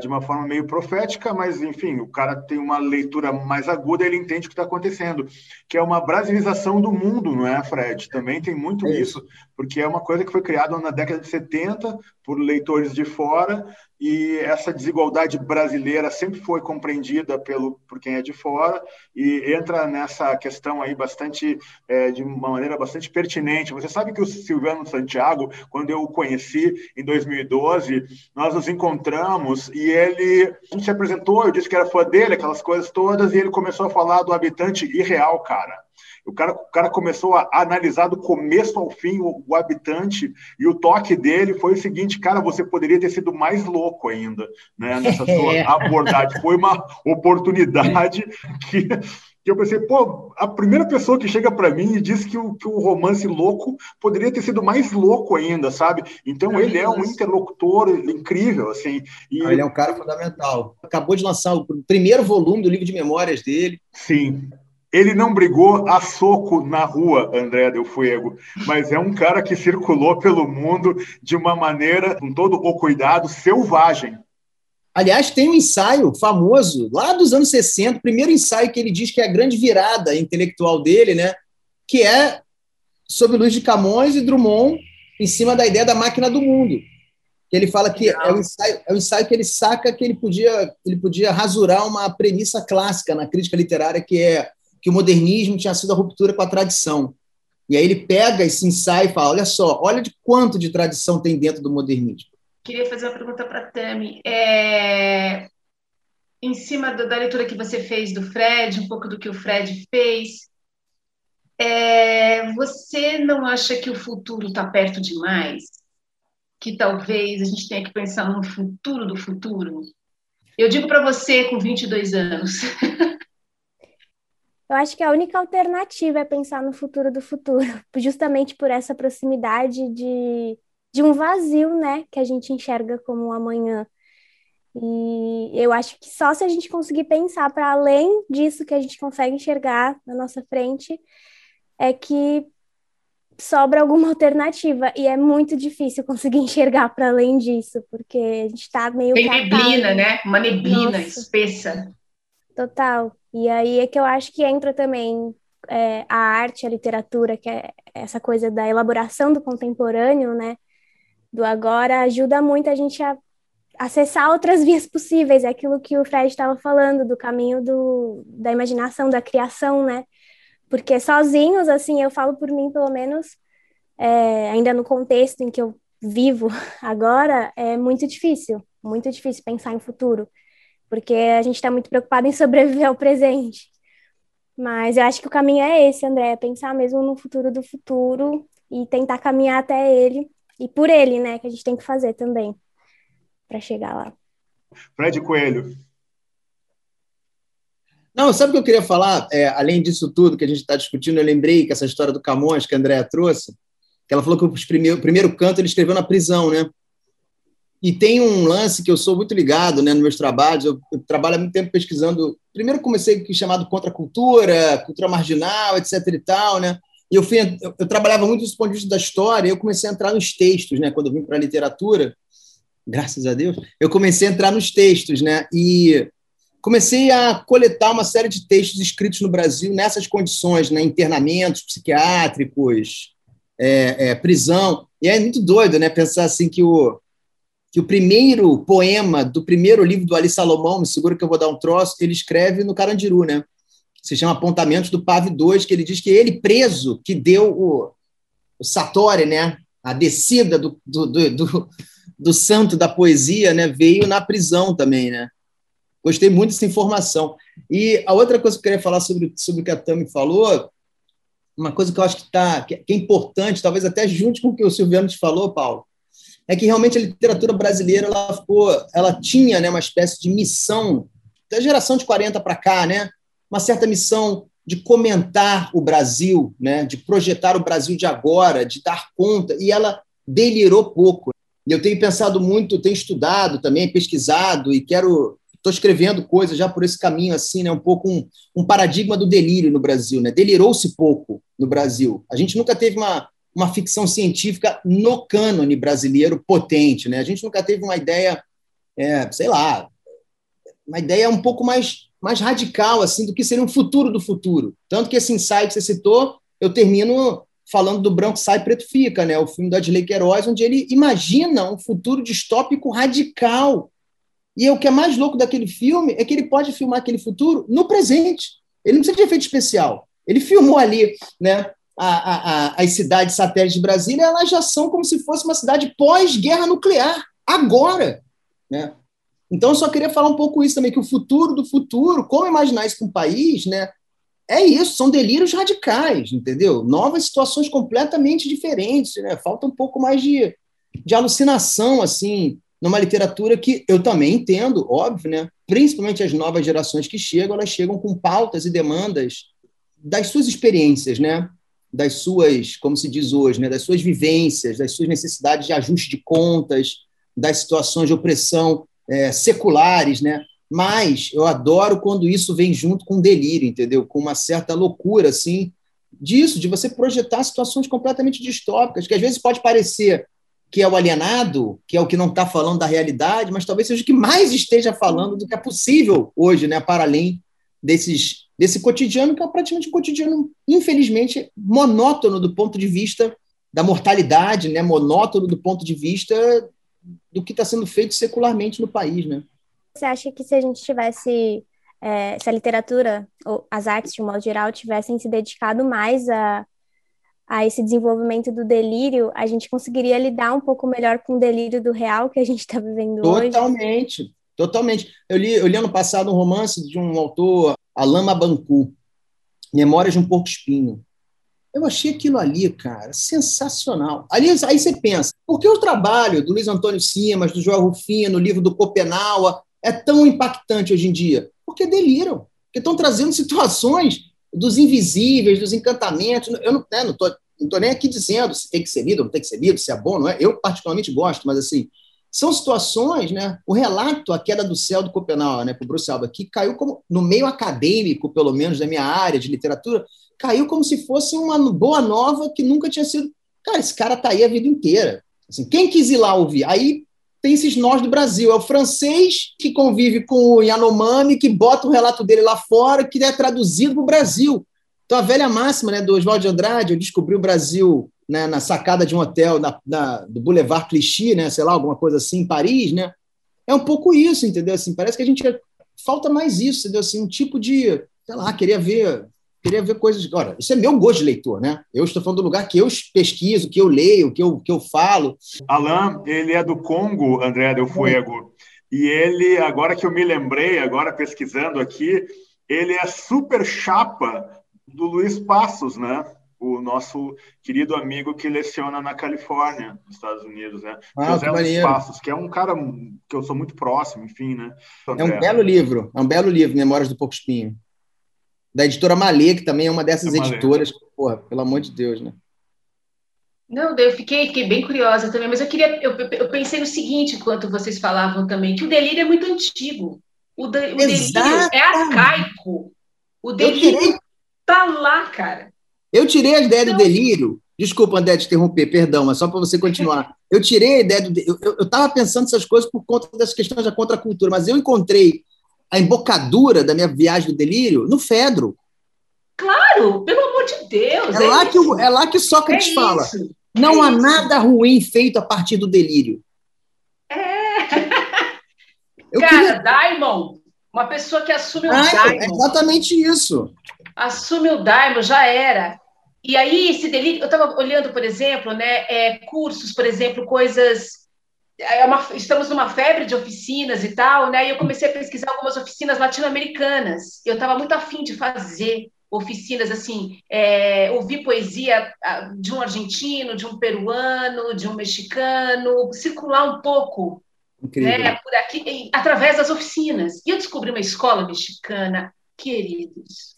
de uma forma meio profética mas enfim o cara tem uma leitura mais aguda ele entende o que está acontecendo que é uma brasilização do mundo não é Fred também tem muito é isso. isso porque é uma coisa que foi criada na década de 70 por leitores de fora e essa desigualdade brasileira sempre foi compreendida pelo por quem é de fora e entra nessa questão aí bastante é, de uma maneira bastante pertinente. Você sabe que o Silvano Santiago, quando eu o conheci em 2012, nós nos encontramos e ele se apresentou, eu disse que era fã dele, aquelas coisas todas, e ele começou a falar do habitante irreal, cara. O cara, o cara começou a analisar do começo ao fim o, o, habitante e o toque dele foi o seguinte, cara, você poderia ter sido mais louco ainda, né, nessa sua abordagem. Foi uma oportunidade que que eu pensei, pô, a primeira pessoa que chega para mim e diz que o, que o romance louco poderia ter sido mais louco ainda, sabe? Então ele é um interlocutor incrível, assim. E... Ele é um cara fundamental. Acabou de lançar o primeiro volume do livro de memórias dele. Sim. Ele não brigou a soco na rua, André Del Fuego, mas é um cara que circulou pelo mundo de uma maneira, com todo o cuidado, selvagem. Aliás, tem um ensaio famoso, lá dos anos 60, o primeiro ensaio que ele diz que é a grande virada intelectual dele, né? que é sobre Luiz de Camões e Drummond, em cima da ideia da máquina do mundo. Que ele fala que é um, ensaio, é um ensaio que ele saca que ele podia, ele podia rasurar uma premissa clássica na crítica literária, que é que o modernismo tinha sido a ruptura com a tradição. E aí ele pega esse ensaio e fala: olha só, olha de quanto de tradição tem dentro do modernismo. Queria fazer uma pergunta para a Tami. É, em cima do, da leitura que você fez do Fred, um pouco do que o Fred fez, é, você não acha que o futuro está perto demais? Que talvez a gente tenha que pensar no futuro do futuro? Eu digo para você com 22 anos. Eu acho que a única alternativa é pensar no futuro do futuro, justamente por essa proximidade de, de um vazio, né, que a gente enxerga como amanhã. E eu acho que só se a gente conseguir pensar para além disso que a gente consegue enxergar na nossa frente, é que sobra alguma alternativa. E é muito difícil conseguir enxergar para além disso, porque a gente está meio. Tem neblina, né? Uma neblina Nossa. espessa. Total. E aí é que eu acho que entra também é, a arte, a literatura, que é essa coisa da elaboração do contemporâneo, né? Do agora, ajuda muito a gente a acessar outras vias possíveis, é aquilo que o Fred estava falando, do caminho do, da imaginação, da criação, né? Porque sozinhos, assim, eu falo por mim, pelo menos, é, ainda no contexto em que eu vivo agora, é muito difícil, muito difícil pensar em futuro porque a gente está muito preocupado em sobreviver ao presente. Mas eu acho que o caminho é esse, André, é pensar mesmo no futuro do futuro e tentar caminhar até ele e por ele, né, que a gente tem que fazer também para chegar lá. Fred Coelho. Não, sabe o que eu queria falar? É, além disso tudo que a gente está discutindo, eu lembrei que essa história do Camões que a Andrea trouxe, que ela falou que o primeiro, o primeiro canto ele escreveu na prisão, né? E tem um lance que eu sou muito ligado né, nos meus trabalhos. Eu, eu trabalho há muito tempo pesquisando. Primeiro comecei com chamado contra cultura, cultura marginal, etc. e tal, né? E eu, fui, eu, eu trabalhava muito do ponto de vista da história. E eu comecei a entrar nos textos, né? Quando eu vim para a literatura, graças a Deus, eu comecei a entrar nos textos, né? E comecei a coletar uma série de textos escritos no Brasil nessas condições, né? Internamentos psiquiátricos, é, é, prisão. E é muito doido, né? Pensar assim que o que o primeiro poema do primeiro livro do Ali Salomão, me segura que eu vou dar um troço, ele escreve no Carandiru, né? Se chama Apontamentos do Pave 2, que ele diz que ele preso que deu o, o Satori, né? A descida do, do, do, do, do santo da poesia, né? Veio na prisão também, né? Gostei muito dessa informação. E a outra coisa que eu queria falar sobre, sobre o que a Tami falou, uma coisa que eu acho que, tá, que é importante, talvez até junto com o que o Silviano te falou, Paulo, é que realmente a literatura brasileira ela ficou, ela tinha né, uma espécie de missão da geração de 40 para cá, né? Uma certa missão de comentar o Brasil, né? De projetar o Brasil de agora, de dar conta, e ela delirou pouco. Eu tenho pensado muito, tenho estudado também, pesquisado e quero estou escrevendo coisas já por esse caminho assim, né? Um pouco um, um paradigma do delírio no Brasil, né? Delirou-se pouco no Brasil. A gente nunca teve uma uma ficção científica no cânone brasileiro potente. Né? A gente nunca teve uma ideia, é, sei lá, uma ideia um pouco mais, mais radical assim do que seria um futuro do futuro. Tanto que esse ensaio que você citou, eu termino falando do Branco Sai Preto Fica, né? o filme do Adley Queiroz, onde ele imagina um futuro distópico radical. E o que é mais louco daquele filme é que ele pode filmar aquele futuro no presente. Ele não precisa de efeito especial. Ele filmou ali, né? a, a, as cidades satélites de Brasília, elas já são como se fosse uma cidade pós-guerra nuclear, agora. Né? Então, eu só queria falar um pouco isso também, que o futuro do futuro, como imaginar isso para um país, né? É isso, são delírios radicais, entendeu? Novas situações completamente diferentes, né? Falta um pouco mais de, de alucinação, assim, numa literatura que eu também entendo, óbvio, né? principalmente as novas gerações que chegam, elas chegam com pautas e demandas das suas experiências, né? das suas, como se diz hoje, né? das suas vivências, das suas necessidades de ajuste de contas, das situações de opressão é, seculares, né? Mas eu adoro quando isso vem junto com delírio, entendeu? Com uma certa loucura, assim, disso, de você projetar situações completamente distópicas, que às vezes pode parecer que é o alienado, que é o que não está falando da realidade, mas talvez seja o que mais esteja falando do que é possível hoje, né, para além desses, desse cotidiano, que é praticamente um cotidiano, infelizmente, monótono do ponto de vista da mortalidade, né, monótono do ponto de vista do que está sendo feito secularmente no país. Né? Você acha que se a gente tivesse é, se a literatura ou as artes de um modo geral tivessem se dedicado mais a, a esse desenvolvimento do delírio, a gente conseguiria lidar um pouco melhor com o delírio do real que a gente está vivendo totalmente, hoje. Totalmente, totalmente. Eu li, eu li ano passado um romance de um autor, Alama Bancu, Memórias de um Porco Espinho. Eu achei aquilo ali, cara, sensacional. Ali, aí você pensa, por que o trabalho do Luiz Antônio Simas, do João Rufino, o livro do Copenaua, é tão impactante hoje em dia? Porque deliram, porque estão trazendo situações dos invisíveis, dos encantamentos. Eu não estou né, não não nem aqui dizendo se tem que ser lido, não tem que ser lido, se é bom, não é? Eu particularmente gosto, mas assim, são situações, né? O relato A Queda do Céu do Copenau, né, para o Bruce Alba, que caiu como, no meio acadêmico, pelo menos da minha área de literatura, caiu como se fosse uma boa nova que nunca tinha sido. Cara, esse cara tá aí a vida inteira. Assim, quem quis ir lá ouvir? Aí tem esses nós do Brasil. É o francês que convive com o Yanomami, que bota o relato dele lá fora, que é traduzido para o Brasil. Então, a velha máxima né, do Oswald de Andrade, eu descobri o Brasil né, na sacada de um hotel na, do Boulevard Clichy, né, sei lá, alguma coisa assim, em Paris, né? É um pouco isso, entendeu? Assim, parece que a gente falta mais isso, entendeu? Assim, um tipo de, sei lá, queria ver queria ver coisas. Agora, isso é meu gosto de leitor, né? Eu estou falando do lugar que eu pesquiso, que eu leio, que eu, que eu falo. Alain, ele é do Congo, André Del Fuego. E ele, agora que eu me lembrei, agora pesquisando aqui, ele é super chapa do Luiz Passos, né? O nosso querido amigo que leciona na Califórnia, nos Estados Unidos, né? Ah, José Luiz Passos, que é um cara que eu sou muito próximo, enfim, né? André. É um belo livro, é um belo livro, Memórias do Porco Espinho da editora Malê, que também é uma dessas é editoras, porra, pelo amor de Deus, né? Não, eu fiquei, fiquei bem curiosa também, mas eu queria, eu, eu pensei no seguinte, enquanto vocês falavam também, que o delírio é muito antigo. O, de, o delírio é arcaico. O delírio tá lá, cara. Eu tirei a ideia do então delírio. Desculpa, André, te interromper, perdão, mas só para você continuar. Eu tirei a ideia do. Eu estava pensando essas coisas por conta das questões da contracultura, mas eu encontrei a embocadura da minha viagem do delírio no Fedro. Claro, pelo amor de Deus. É, é lá, que, é lá que Sócrates é fala. Isso, não é há isso. nada ruim feito a partir do delírio. É. Eu Cara, queria... Daimon, uma pessoa que assume o ah, Daimon. É exatamente isso. Assume o Daimon, já era. E aí, esse delírio, eu estava olhando, por exemplo, né, é, cursos, por exemplo, coisas é uma, estamos numa febre de oficinas e tal, né? E eu comecei a pesquisar algumas oficinas latino-americanas. Eu estava muito afim de fazer oficinas assim, é, ouvir poesia ah, de um argentino, de um peruano, de um mexicano, circular um pouco né, por aqui através das oficinas. E eu descobri uma escola mexicana, queridos.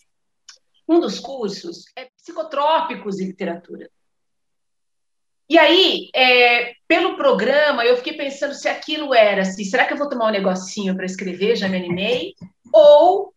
Um dos cursos é psicotrópicos e literatura. E aí, é, pelo programa, eu fiquei pensando se aquilo era assim, será que eu vou tomar um negocinho para escrever, já me animei? Ou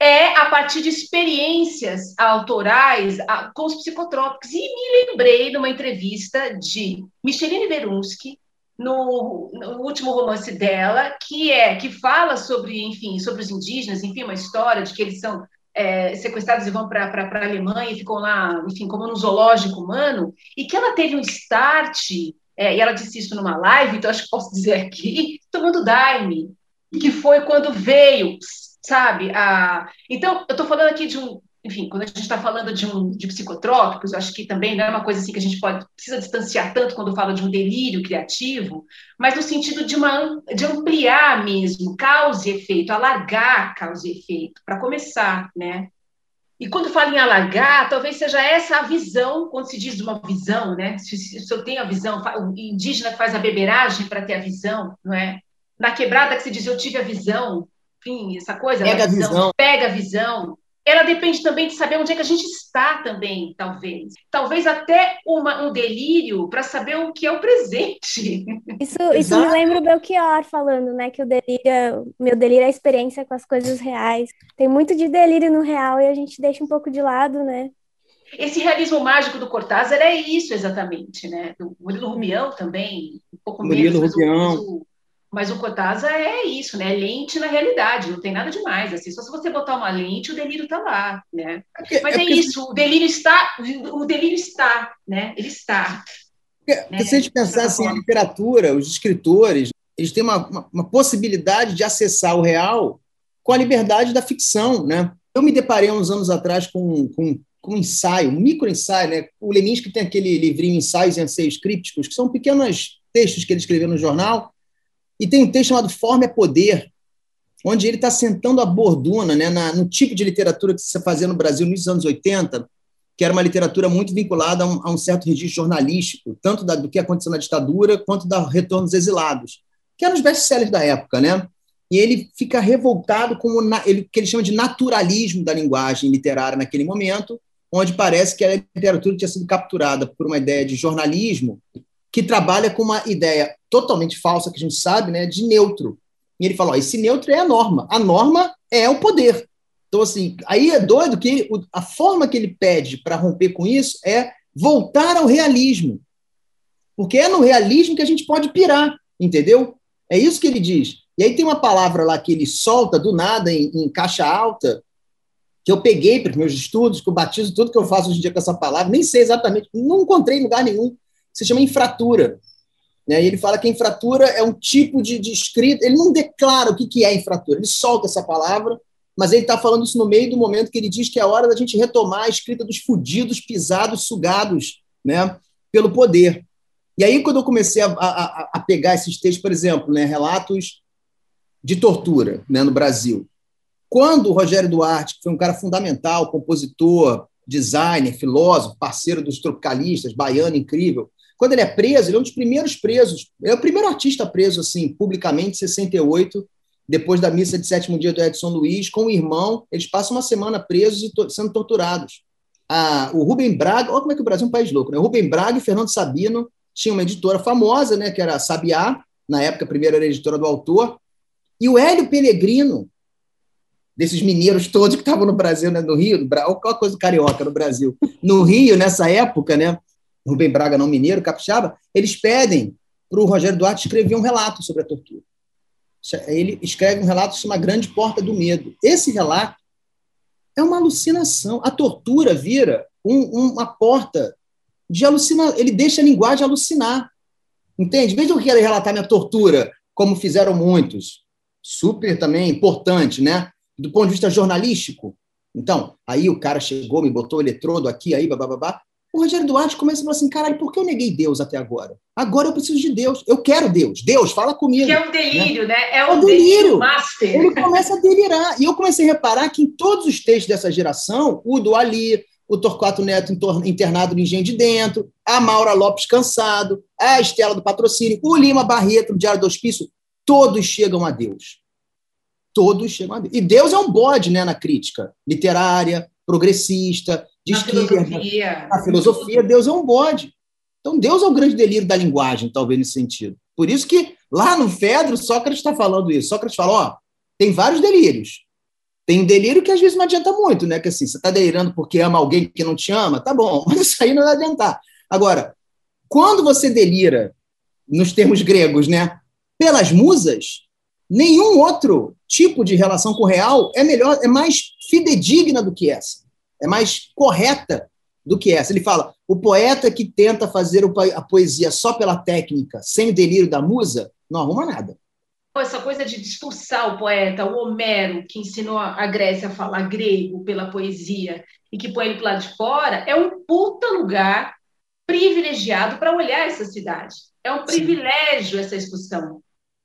é a partir de experiências autorais a, com os psicotrópicos. E me lembrei de uma entrevista de Micheline Verunsky, no, no, último romance dela, que é que fala sobre, enfim, sobre os indígenas, enfim, uma história de que eles são é, sequestrados e vão para a Alemanha e ficam lá, enfim, como no zoológico humano, e que ela teve um start, é, e ela disse isso numa live, então acho que posso dizer aqui, tomando Daime, que foi quando veio, sabe? A... Então, eu estou falando aqui de um, enfim, quando a gente está falando de, um, de psicotrópicos, eu acho que também não é uma coisa assim que a gente pode precisa distanciar tanto quando fala de um delírio criativo, mas no sentido de, uma, de ampliar mesmo causa e efeito, alargar causa e efeito, para começar, né? E quando fala em alargar, talvez seja essa a visão, quando se diz de uma visão, né? Se, se eu tenho a visão, o indígena faz a beberagem para ter a visão, não é? Na quebrada que se diz eu tive a visão, enfim, essa coisa, pega a visão, visão, pega a visão ela depende também de saber onde é que a gente está também, talvez. Talvez até uma, um delírio para saber o que é o presente. Isso, isso me lembra o Belchior falando, né? Que o delírio, meu delírio é a experiência com as coisas reais. Tem muito de delírio no real e a gente deixa um pouco de lado, né? Esse realismo mágico do Cortázar é isso exatamente, né? O Murilo Rubião também, um pouco Murilo menos, Rubião. Mas o Cortázar é isso, né? É lente na realidade, não tem nada demais. Assim, só se você botar uma lente, o delírio está lá, né? É porque, Mas é, é isso, o delírio está, o delírio está, né? Ele está. Porque, né? Se a gente pensar assim, a literatura, os escritores, eles têm uma, uma, uma, possibilidade de acessar o real com a liberdade da ficção, né? Eu me deparei uns anos atrás com, com, com um ensaio, um micro-ensaio, né? O Leminski tem aquele livrinho Ensaios e Anseios Crípticos, que são pequenos textos que ele escreveu no jornal, e tem um texto chamado Forma é Poder, onde ele está sentando a borduna né, na, no tipo de literatura que se fazia no Brasil nos anos 80, que era uma literatura muito vinculada a um, a um certo registro jornalístico, tanto da, do que aconteceu na ditadura, quanto da Retorno dos Exilados, que eram os best-sellers da época. Né? E ele fica revoltado com o ele, que ele chama de naturalismo da linguagem literária naquele momento, onde parece que a literatura tinha sido capturada por uma ideia de jornalismo que trabalha com uma ideia totalmente falsa, que a gente sabe, né, de neutro. E ele fala: ó, esse neutro é a norma. A norma é o poder. Então, assim, aí é doido que ele, a forma que ele pede para romper com isso é voltar ao realismo. Porque é no realismo que a gente pode pirar, entendeu? É isso que ele diz. E aí tem uma palavra lá que ele solta do nada em, em caixa alta, que eu peguei para os meus estudos, que eu batizo tudo que eu faço hoje em dia com essa palavra, nem sei exatamente, não encontrei em lugar nenhum se chama infratura. Né? E ele fala que a infratura é um tipo de, de escrita, ele não declara o que, que é infratura, ele solta essa palavra, mas ele está falando isso no meio do momento que ele diz que é hora da gente retomar a escrita dos fudidos, pisados, sugados né, pelo poder. E aí, quando eu comecei a, a, a pegar esses textos, por exemplo, né, relatos de tortura né, no Brasil, quando o Rogério Duarte, que foi um cara fundamental, compositor, designer, filósofo, parceiro dos tropicalistas, baiano incrível, quando ele é preso, ele é um dos primeiros presos, é o primeiro artista preso, assim, publicamente, em 68, depois da missa de sétimo dia do Edson Luiz, com o irmão, eles passam uma semana presos e to sendo torturados. Ah, o Rubem Braga, olha como é que o Brasil é um país louco, né? O Rubem Braga e Fernando Sabino tinham uma editora famosa, né, que era a Sabiá, na época a primeira era a editora do autor, e o Hélio Pellegrino, desses mineiros todos que estavam no Brasil, né, no Rio, no, qual coisa do carioca no Brasil, no Rio, nessa época, né, Rubem Braga não mineiro, capixaba, eles pedem para o Rogério Duarte escrever um relato sobre a tortura. Ele escreve um relato sobre uma grande porta do medo. Esse relato é uma alucinação. A tortura vira um, uma porta de alucinar. Ele deixa a linguagem alucinar. Entende? Veja que ele relatar minha tortura, como fizeram muitos. Super também importante, né? Do ponto de vista jornalístico. Então, aí o cara chegou, me botou o eletrodo aqui, aí, babá. O Rogério Duarte começa a falar assim: caralho, por que eu neguei Deus até agora? Agora eu preciso de Deus. Eu quero Deus. Deus, fala comigo. Que é um delírio, né? né? É um é delírio. delírio master. Ele começa a delirar. E eu comecei a reparar que em todos os textos dessa geração, o do Ali, o Torquato Neto internado no Engenho de Dentro, a Maura Lopes cansado, a Estela do Patrocínio, o Lima Barreto, no Diário do Hospício, todos chegam a Deus. Todos chegam a Deus. E Deus é um bode né, na crítica literária, progressista, de na filosofia. Na filosofia, Deus é um bode. Então, Deus é o grande delírio da linguagem, talvez nesse sentido. Por isso que lá no Fedro, Sócrates está falando isso. Sócrates fala: ó, tem vários delírios. Tem um delírio que às vezes não adianta muito, né? Que assim, você está delirando porque ama alguém que não te ama, tá bom, mas isso aí não vai adiantar. Agora, quando você delira, nos termos gregos, né, pelas musas, nenhum outro tipo de relação com o real é melhor, é mais fidedigna do que essa é mais correta do que essa. Ele fala: o poeta que tenta fazer a poesia só pela técnica, sem o delírio da musa, não arruma nada. Essa coisa de expulsar o poeta, o Homero, que ensinou a Grécia a falar grego pela poesia e que põe ele para lado de fora, é um puta lugar privilegiado para olhar essa cidade. É um privilégio Sim. essa expulsão.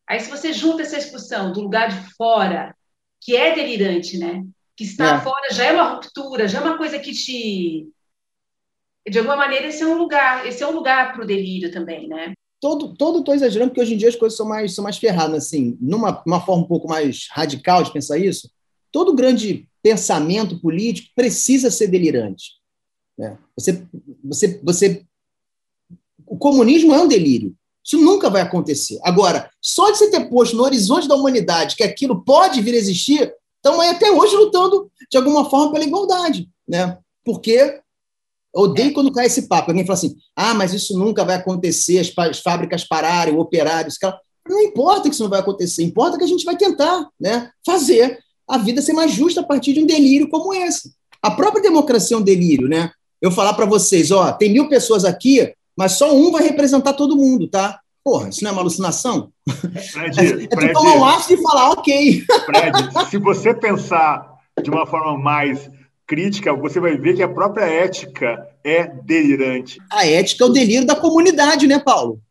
Aí, se você junta essa expulsão do lugar de fora, que é delirante, né? Que está é. fora já é uma ruptura, já é uma coisa que te. De alguma maneira, esse é um lugar, esse é um lugar para o delírio também, né? Todo, todo estou exagerando, porque hoje em dia as coisas são mais, são mais ferradas, assim, numa uma forma um pouco mais radical de pensar isso, todo grande pensamento político precisa ser delirante. Né? Você, você, você, o comunismo é um delírio. Isso nunca vai acontecer. Agora, só de você ter posto no horizonte da humanidade que aquilo pode vir a existir, estamos aí até hoje lutando de alguma forma pela igualdade, né? Porque odeio quando cai esse papo. Alguém fala assim: ah, mas isso nunca vai acontecer, as, as fábricas pararem, o operário, Não importa que isso não vai acontecer, importa que a gente vai tentar né, fazer a vida ser mais justa a partir de um delírio como esse. A própria democracia é um delírio, né? Eu falar para vocês, ó, tem mil pessoas aqui, mas só um vai representar todo mundo, tá? Porra, isso não é uma alucinação? Fred, é, é Fred, tomar um ácido e falar, ok. Fred, se você pensar de uma forma mais crítica, você vai ver que a própria ética é delirante. A ética é o delírio da comunidade, né, Paulo?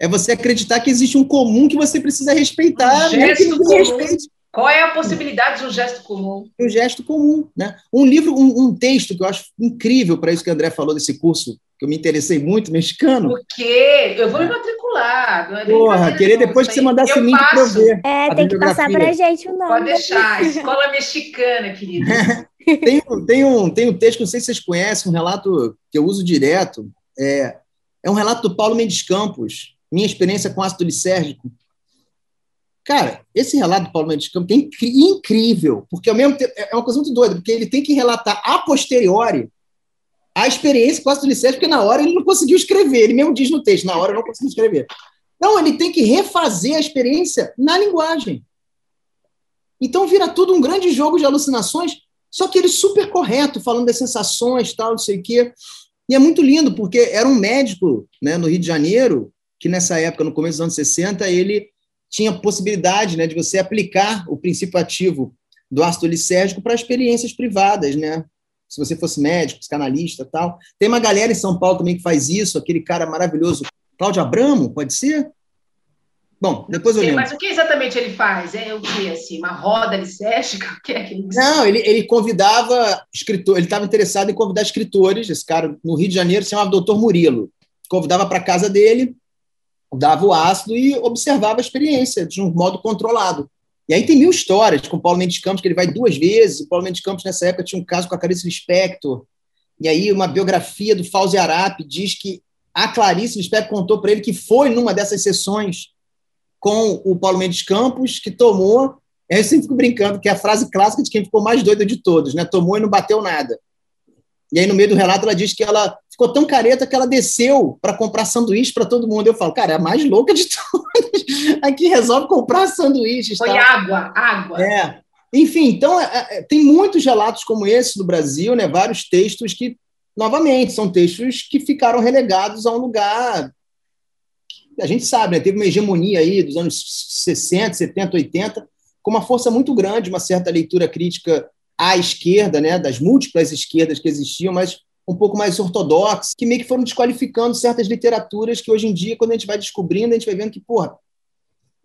É você acreditar que existe um comum que você precisa respeitar. Um gesto que respeite. Qual é a possibilidade de um gesto comum? Um gesto comum, né? Um livro, um, um texto que eu acho incrível para isso que o André falou desse curso, que eu me interessei muito, mexicano. Por quê? Eu vou me matricular. É Porra, querer depois que você mandasse o link para eu ver. É, tem que passar para a gente o nome. Pode deixar. Escola mexicana, querido. tem, tem, um, tem um texto, não sei se vocês conhecem, um relato que eu uso direto. É, é um relato do Paulo Mendes Campos, minha experiência com ácido lisérgico Cara, esse relato do Paulo Mendes Campos é incrível, porque ao mesmo tempo é uma coisa muito doida, porque ele tem que relatar a posteriori a experiência com o ácido licérgico, porque na hora ele não conseguiu escrever, ele mesmo diz no texto, na hora eu não consegui escrever. Então, ele tem que refazer a experiência na linguagem. Então, vira tudo um grande jogo de alucinações, só que ele super correto, falando das sensações, tal, não sei o quê. E é muito lindo, porque era um médico né, no Rio de Janeiro, que nessa época, no começo dos anos 60, ele tinha possibilidade né, de você aplicar o princípio ativo do ácido lisérgico para experiências privadas, né? Se você fosse médico, psicanalista tal. Tem uma galera em São Paulo também que faz isso, aquele cara maravilhoso, Cláudio Abramo, pode ser? Bom, depois eu lembro. Mas o que exatamente ele faz? É o que, assim, uma roda lisérgica? O que é que ele... Não, ele, ele convidava escritor, ele estava interessado em convidar escritores, esse cara no Rio de Janeiro se chamava Doutor Murilo. Convidava para casa dele, dava o ácido e observava a experiência de um modo controlado. E aí tem mil histórias com o Paulo Mendes Campos, que ele vai duas vezes. O Paulo Mendes Campos, nessa época, tinha um caso com a Clarice Lispector. E aí uma biografia do Fauzi Arap diz que a Clarice Lispector contou para ele que foi numa dessas sessões com o Paulo Mendes Campos, que tomou. Eu sempre fico brincando que é a frase clássica de quem ficou mais doido de todos, né? Tomou e não bateu nada. E aí, no meio do relato, ela diz que ela ficou tão careta que ela desceu para comprar sanduíche para todo mundo. Eu falo, cara, é a mais louca de todas. Aqui resolve comprar sanduíches. Foi tá? água, água. É. Enfim, então, é, é, tem muitos relatos como esse no Brasil, né? vários textos que, novamente, são textos que ficaram relegados a um lugar. A gente sabe, né? teve uma hegemonia aí dos anos 60, 70, 80, com uma força muito grande, uma certa leitura crítica à esquerda, né, das múltiplas esquerdas que existiam, mas um pouco mais ortodoxas, que meio que foram desqualificando certas literaturas que hoje em dia, quando a gente vai descobrindo, a gente vai vendo que, porra,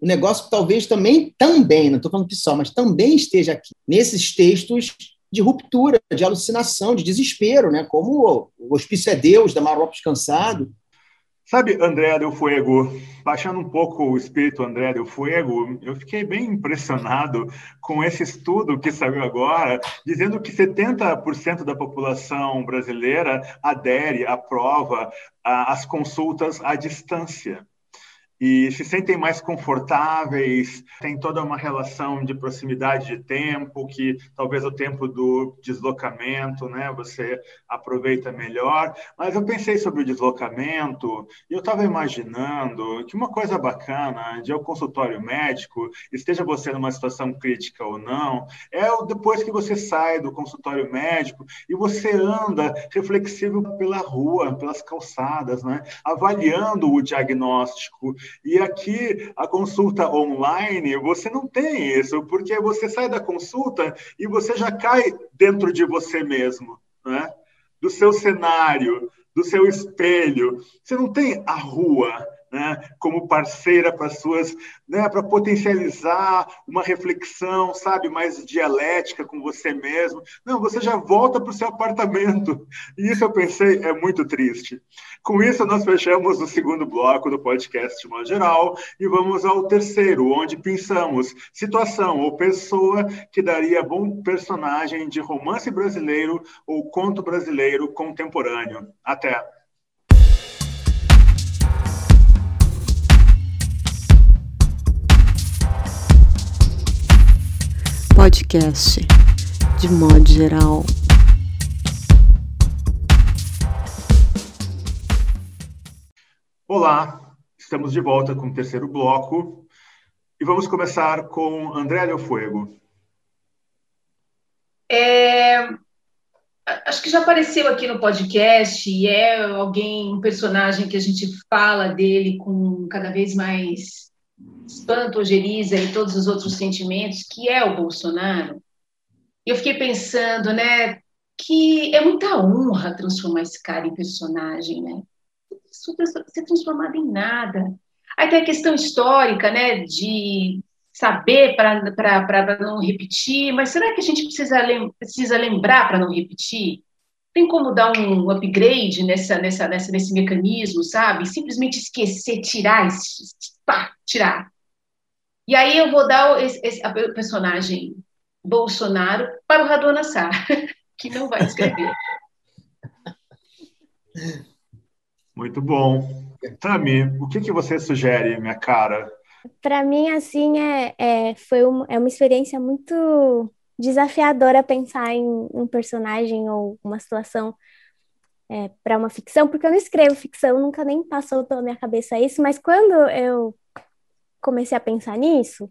o negócio talvez também, também, não estou falando que só, mas também esteja aqui, nesses textos de ruptura, de alucinação, de desespero, né? como o Hospício é Deus, da Maropos Cansado, Sabe, André del Fuego, baixando um pouco o espírito André del Fuego, eu fiquei bem impressionado com esse estudo que saiu agora, dizendo que 70% da população brasileira adere, aprova as consultas à distância e se sentem mais confortáveis, tem toda uma relação de proximidade de tempo, que talvez o tempo do deslocamento, né, você aproveita melhor. Mas eu pensei sobre o deslocamento e eu estava imaginando que uma coisa bacana de um consultório médico, esteja você numa situação crítica ou não, é depois que você sai do consultório médico e você anda reflexivo pela rua, pelas calçadas, né, avaliando o diagnóstico e aqui, a consulta online, você não tem isso, porque você sai da consulta e você já cai dentro de você mesmo, né? do seu cenário, do seu espelho. Você não tem a rua, né, como parceira para suas, né, para potencializar uma reflexão, sabe, mais dialética com você mesmo. Não, você já volta para o seu apartamento. E isso eu pensei é muito triste. Com isso nós fechamos o segundo bloco do podcast de modo geral e vamos ao terceiro, onde pensamos situação ou pessoa que daria bom personagem de romance brasileiro ou conto brasileiro contemporâneo. Até. Podcast de modo geral. Olá, estamos de volta com o terceiro bloco e vamos começar com André Del Fuego. É, acho que já apareceu aqui no podcast e é alguém, um personagem que a gente fala dele com cada vez mais espanto, ojeriza e todos os outros sentimentos, que é o Bolsonaro, eu fiquei pensando, né, que é muita honra transformar esse cara em personagem, né? Ser transformado em nada. Aí tem a questão histórica, né, de saber para não repetir, mas será que a gente precisa, lem precisa lembrar para não repetir? Tem como dar um upgrade nessa, nessa, nessa, nesse mecanismo, sabe? Simplesmente esquecer, tirar, pá, tirar. E aí eu vou dar esse, esse o personagem Bolsonaro para o Radon Nassar, que não vai escrever. Muito bom. Tami, o que, que você sugere, minha cara? Para mim, assim, é, é, foi uma, é uma experiência muito desafiadora pensar em um personagem ou uma situação é, para uma ficção, porque eu não escrevo ficção, nunca nem passou pela minha cabeça isso, mas quando eu comecei a pensar nisso,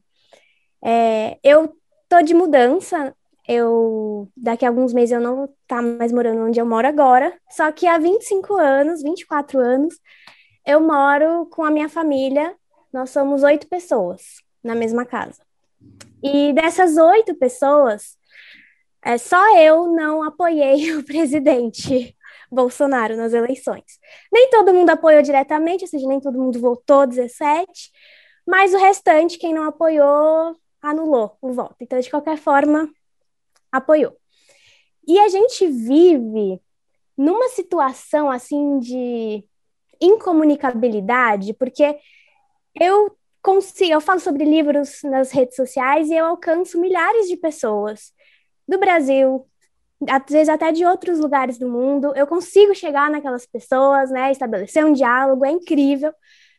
é, eu tô de mudança, eu daqui a alguns meses eu não tá mais morando onde eu moro agora, só que há 25 anos, 24 anos, eu moro com a minha família, nós somos oito pessoas na mesma casa. E dessas oito pessoas, é, só eu não apoiei o presidente Bolsonaro nas eleições. Nem todo mundo apoiou diretamente, ou seja, nem todo mundo votou 17, mas o restante, quem não apoiou, anulou o voto. Então, de qualquer forma, apoiou. E a gente vive numa situação assim de incomunicabilidade, porque eu consigo, eu falo sobre livros nas redes sociais e eu alcanço milhares de pessoas do Brasil, às vezes até de outros lugares do mundo. Eu consigo chegar naquelas pessoas, né, estabelecer um diálogo, é incrível.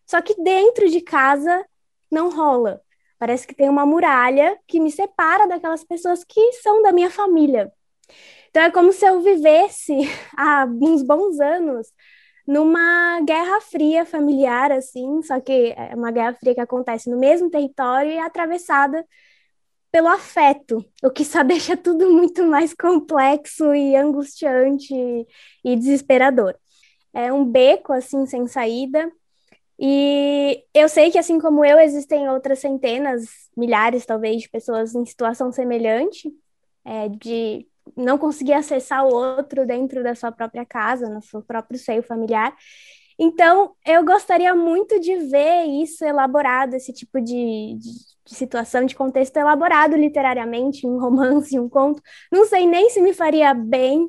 Só que dentro de casa não rola. Parece que tem uma muralha que me separa daquelas pessoas que são da minha família. Então é como se eu vivesse há uns bons anos numa guerra fria familiar, assim, só que é uma guerra fria que acontece no mesmo território e é atravessada pelo afeto, o que só deixa tudo muito mais complexo e angustiante e desesperador. É um beco, assim, sem saída, e eu sei que, assim como eu, existem outras centenas, milhares talvez, de pessoas em situação semelhante, é, de não conseguir acessar o outro dentro da sua própria casa, no seu próprio seio familiar. Então, eu gostaria muito de ver isso elaborado, esse tipo de, de, de situação, de contexto elaborado literariamente, um romance, um conto. Não sei nem se me faria bem,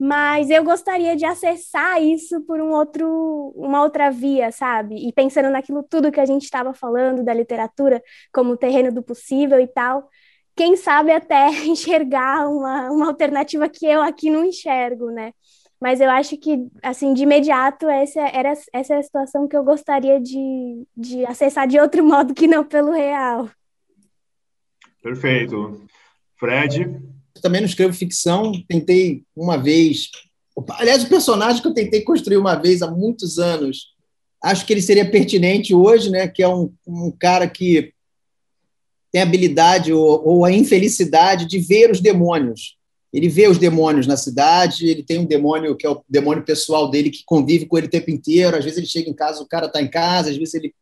mas eu gostaria de acessar isso por um outro, uma outra via, sabe? E pensando naquilo tudo que a gente estava falando da literatura como terreno do possível e tal, quem sabe até enxergar uma, uma alternativa que eu aqui não enxergo, né? Mas eu acho que, assim, de imediato, essa era essa é a situação que eu gostaria de, de acessar de outro modo que não pelo real. Perfeito. Fred? Também não escrevo ficção, tentei uma vez. Aliás, o personagem que eu tentei construir uma vez há muitos anos, acho que ele seria pertinente hoje, né? Que é um, um cara que tem a habilidade ou, ou, a infelicidade de ver os demônios. Ele vê os demônios na cidade, ele tem um demônio que é o demônio pessoal dele que convive com ele o tempo inteiro. Às vezes ele chega em casa, o cara está em casa, às vezes ele.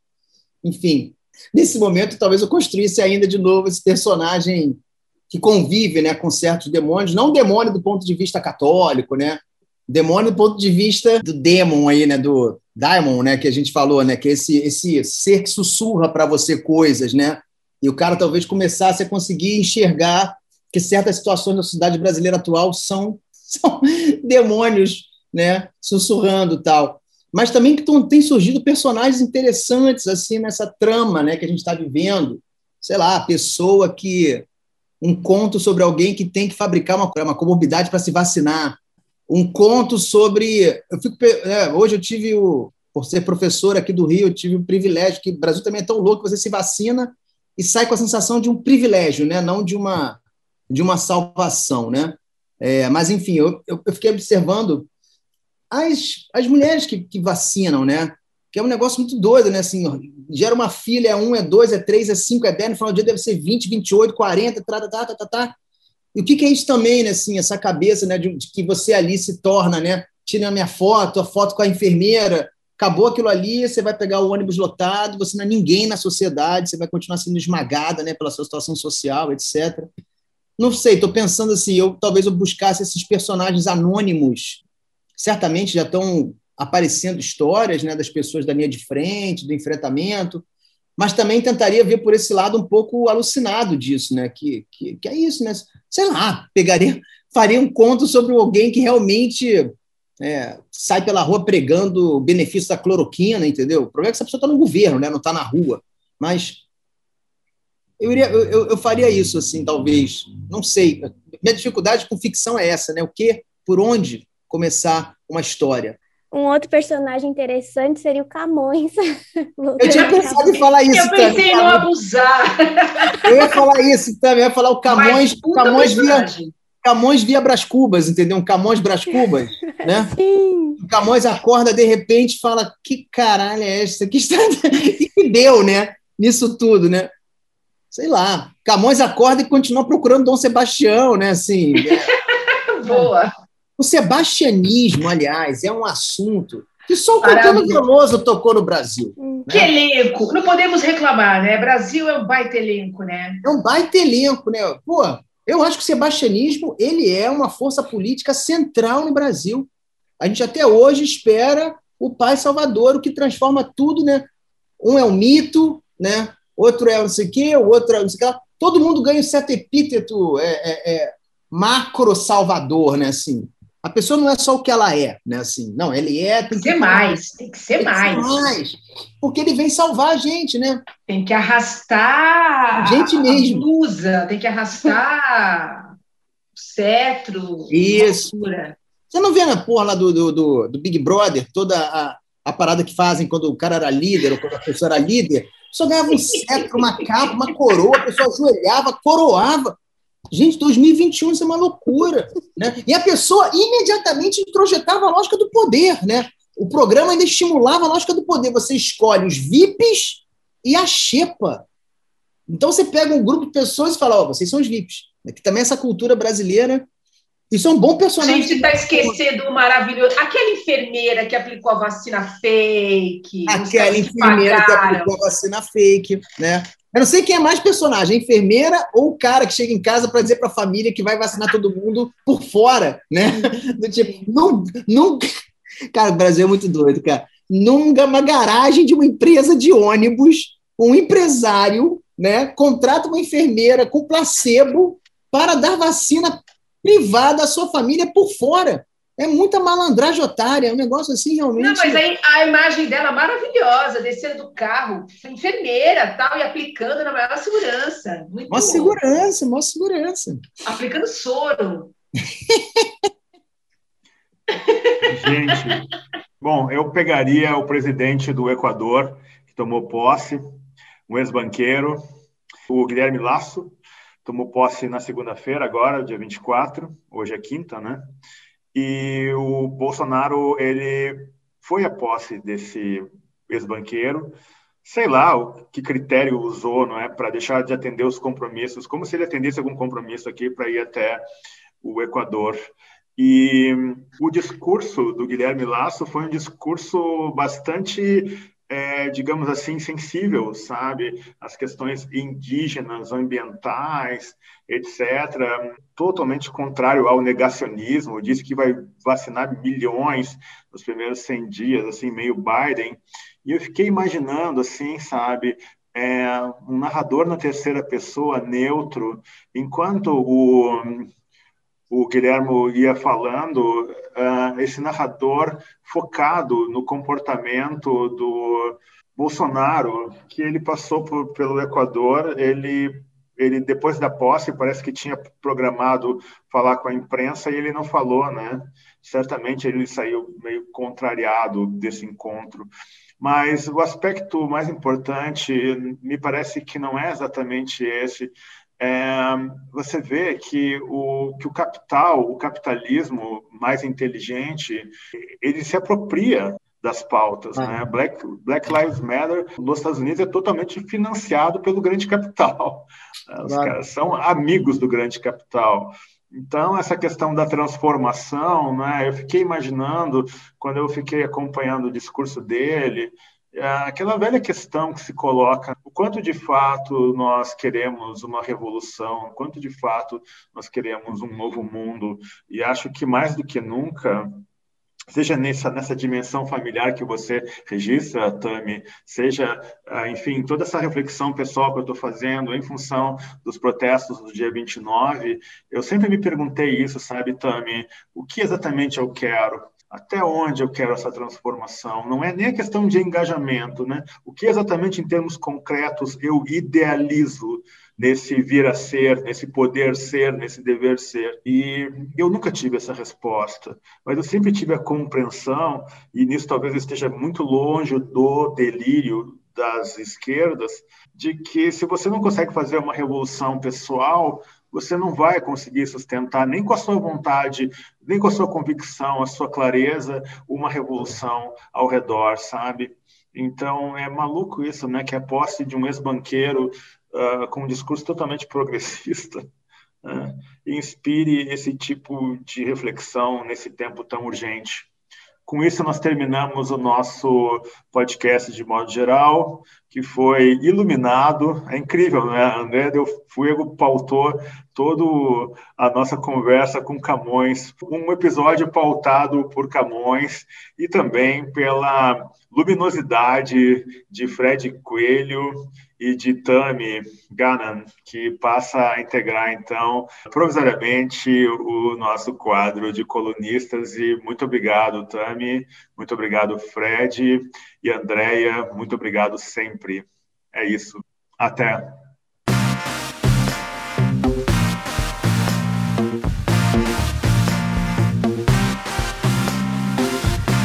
Enfim, nesse momento talvez eu construísse ainda de novo esse personagem que convive né, com certos demônios, não demônio do ponto de vista católico, né? Demônio do ponto de vista do demon aí, né? Do, Diamond, né, que a gente falou, né, que é esse esse ser que sussurra para você coisas, né? E o cara talvez começasse a conseguir enxergar que certas situações da sociedade brasileira atual são, são demônios, né, sussurrando tal. Mas também que tem surgido personagens interessantes assim nessa trama, né, que a gente está vivendo. Sei lá, a pessoa que um conto sobre alguém que tem que fabricar uma, uma comorbidade para se vacinar, um conto sobre. Eu fico, é, hoje eu tive o. Por ser professor aqui do Rio, eu tive o privilégio, que o Brasil também é tão louco, que você se vacina e sai com a sensação de um privilégio, né? não de uma, de uma salvação. Né? É, mas, enfim, eu, eu, fiquei observando as, as mulheres que, que vacinam, né? Que é um negócio muito doido, né? Assim, gera uma filha, é um, é dois, é três, é cinco, é dez, no final do dia deve ser 20, 28, 40, tá, tá, tá, tá, tá. E o que, que é isso também, né? Assim, essa cabeça né, de, de que você ali se torna, né? Tira a minha foto, a foto com a enfermeira, acabou aquilo ali, você vai pegar o ônibus lotado, você não é ninguém na sociedade, você vai continuar sendo esmagada né, pela sua situação social, etc. Não sei, estou pensando assim, eu talvez eu buscasse esses personagens anônimos, certamente já estão aparecendo histórias né, das pessoas da linha de frente, do enfrentamento, mas também tentaria ver por esse lado um pouco alucinado disso, né? Que, que, que é isso, né? Sei lá, pegaria, faria um conto sobre alguém que realmente é, sai pela rua pregando o benefício da cloroquina, entendeu? O problema é que essa pessoa está no governo, né? não está na rua. Mas eu, iria, eu, eu, faria isso, assim, talvez. Não sei. Minha dificuldade com ficção é essa, né? O que, por onde começar uma história? Um outro personagem interessante seria o Camões. Eu tinha pensado em falar isso. Eu pensei em não abusar. Eu ia falar isso também, eu ia falar o Camões, Camões via, Camões via Brás Cubas, entendeu? Um Camões Brás Cubas, né? Sim. O Camões acorda de repente e fala: que caralho é essa? Que, está... que deu, né? Nisso tudo, né? Sei lá. Camões acorda e continua procurando Dom Sebastião, né? Assim. Boa. O sebastianismo, aliás, é um assunto que só o Caetano Veloso tocou no Brasil. Né? Que elenco! Não podemos reclamar, né? Brasil é um baita elenco, né? É um baita elenco, né? Pô, eu acho que o sebastianismo ele é uma força política central no Brasil. A gente até hoje espera o Pai Salvador, o que transforma tudo, né? Um é um mito, né? Outro é não sei o quê, o outro é não sei o quê. Todo mundo ganha um certo epíteto é, é, é macro salvador, né? Assim, a pessoa não é só o que ela é, né? Assim, não, ele é. Tem que ser mais, tem que ser tem mais. Que ser mais. Porque ele vem salvar a gente, né? Tem que arrastar a gente mesmo. a blusa, tem que arrastar o cetro. Isso. Você não vê na porra lá do, do, do, do, Big Brother toda a, a parada que fazem quando o cara era líder ou quando a pessoa era líder? Só ganhava um cetro, uma capa, uma coroa, a pessoa ajoelhava, coroava. Gente, 2021 isso é uma loucura. Né? E a pessoa imediatamente introjetava a lógica do poder. Né? O programa ainda estimulava a lógica do poder. Você escolhe os VIPs e a Xepa. Então você pega um grupo de pessoas e fala: Ó, oh, vocês são os VIPs. Que também essa cultura brasileira. Isso é um bom personagem. A gente está esquecendo o maravilhoso. Aquela enfermeira que aplicou a vacina fake. Aquela enfermeira que aplicou a vacina fake, né? Eu não sei quem é mais personagem, a enfermeira ou o cara que chega em casa para dizer para a família que vai vacinar todo mundo por fora, né? Do tipo, não, nunca. Cara, o Brasil é muito doido, cara. Numa garagem de uma empresa de ônibus, um empresário, né, contrata uma enfermeira com placebo para dar vacina privada à sua família por fora. É muita malandragem otária, é um negócio assim realmente. Não, mas aí a imagem dela maravilhosa, descendo do carro, enfermeira tal, e aplicando na maior segurança. Muito maior segurança, maior segurança. Aplicando soro. Gente, bom, eu pegaria o presidente do Equador, que tomou posse, um ex-banqueiro, o Guilherme Lasso, tomou posse na segunda-feira, agora, dia 24, hoje é quinta, né? E o Bolsonaro ele foi a posse desse ex-banqueiro, sei lá o que critério usou, não é, para deixar de atender os compromissos, como se ele atendesse algum compromisso aqui para ir até o Equador. E o discurso do Guilherme Lasso foi um discurso bastante é, digamos assim, sensível, sabe? As questões indígenas, ambientais, etc. Totalmente contrário ao negacionismo, disse que vai vacinar milhões nos primeiros 100 dias, assim, meio Biden. E eu fiquei imaginando, assim, sabe, é, um narrador na terceira pessoa, neutro, enquanto o, o Guilherme ia falando, uh, esse narrador focado no comportamento do Bolsonaro, que ele passou por, pelo Equador, ele ele depois da posse parece que tinha programado falar com a imprensa e ele não falou, né? Certamente ele saiu meio contrariado desse encontro. Mas o aspecto mais importante, me parece que não é exatamente esse. É, você vê que o, que o capital, o capitalismo mais inteligente, ele se apropria das pautas. Ah. Né? Black, Black Lives Matter nos Estados Unidos é totalmente financiado pelo grande capital. Os claro. caras são amigos do grande capital. Então, essa questão da transformação, né, eu fiquei imaginando, quando eu fiquei acompanhando o discurso dele, aquela velha questão que se coloca: o quanto de fato nós queremos uma revolução, o quanto de fato nós queremos um novo mundo, e acho que mais do que nunca seja nessa, nessa dimensão familiar que você registra, Tami, seja, ah, enfim, toda essa reflexão pessoal que eu estou fazendo em função dos protestos do dia 29, eu sempre me perguntei isso, sabe, Tami, o que exatamente eu quero? Até onde eu quero essa transformação? Não é nem a questão de engajamento, né? O que exatamente em termos concretos eu idealizo nesse vir a ser, nesse poder ser, nesse dever ser. E eu nunca tive essa resposta, mas eu sempre tive a compreensão, e nisso talvez eu esteja muito longe do delírio das esquerdas, de que se você não consegue fazer uma revolução pessoal, você não vai conseguir sustentar nem com a sua vontade, nem com a sua convicção, a sua clareza, uma revolução ao redor, sabe? Então é maluco isso, né? Que a posse de um ex-banqueiro uh, com um discurso totalmente progressista uh, inspire esse tipo de reflexão nesse tempo tão urgente. Com isso, nós terminamos o nosso podcast de modo geral, que foi iluminado. É incrível, né? André Del Fuego pautou toda a nossa conversa com Camões. Um episódio pautado por Camões e também pela luminosidade de Fred Coelho e de Tami Gannon, que passa a integrar, então, provisoriamente, o nosso quadro de colunistas. E muito obrigado, Tami, muito obrigado, Fred e Andréia, muito obrigado sempre. É isso. Até.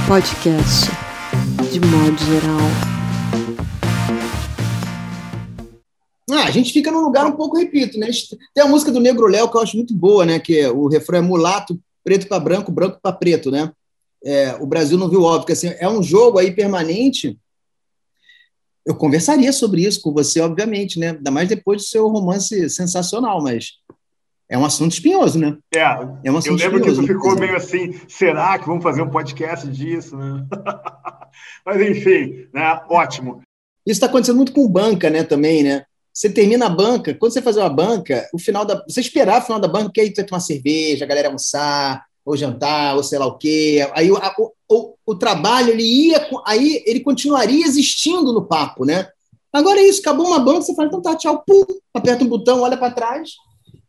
Podcast de modo geral. Ah, a gente fica num lugar um pouco, repito, né? Tem a música do Negro Léo que eu acho muito boa, né? Que é, o refrão é mulato, preto para branco, branco para preto, né? É, o Brasil não viu óbvio, assim, é um jogo aí permanente. Eu conversaria sobre isso com você, obviamente, né? Ainda mais depois do seu romance sensacional, mas é um assunto espinhoso, né? É, é um assunto eu lembro espinhoso, que tu ficou meio assim, será que vamos fazer um podcast disso, né? mas enfim, né? Ótimo. Isso está acontecendo muito com banca, né? Também, né? Você termina a banca, quando você fazer uma banca, o final da. Você esperar o final da banca, que aí tu vai tomar cerveja, a galera almoçar, ou jantar, ou sei lá o quê. Aí o, o, o, trabalho ele ia, aí ele continuaria existindo no papo, né? Agora é isso, acabou uma banca, você fala, então tá, tchau, pum, aperta um botão, olha para trás,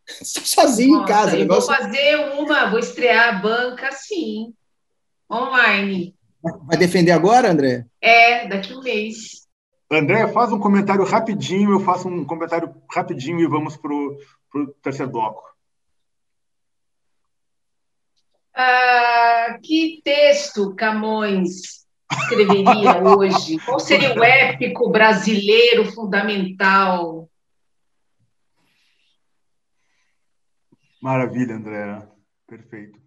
sozinho Nossa, em casa. Eu negócio... vou fazer uma, vou estrear a banca sim, online. Vai defender agora, André? É, daqui a um mês. André, faz um comentário rapidinho, eu faço um comentário rapidinho e vamos para o terceiro bloco. Ah, que texto Camões escreveria hoje? Qual seria o épico brasileiro fundamental? Maravilha, André. Perfeito.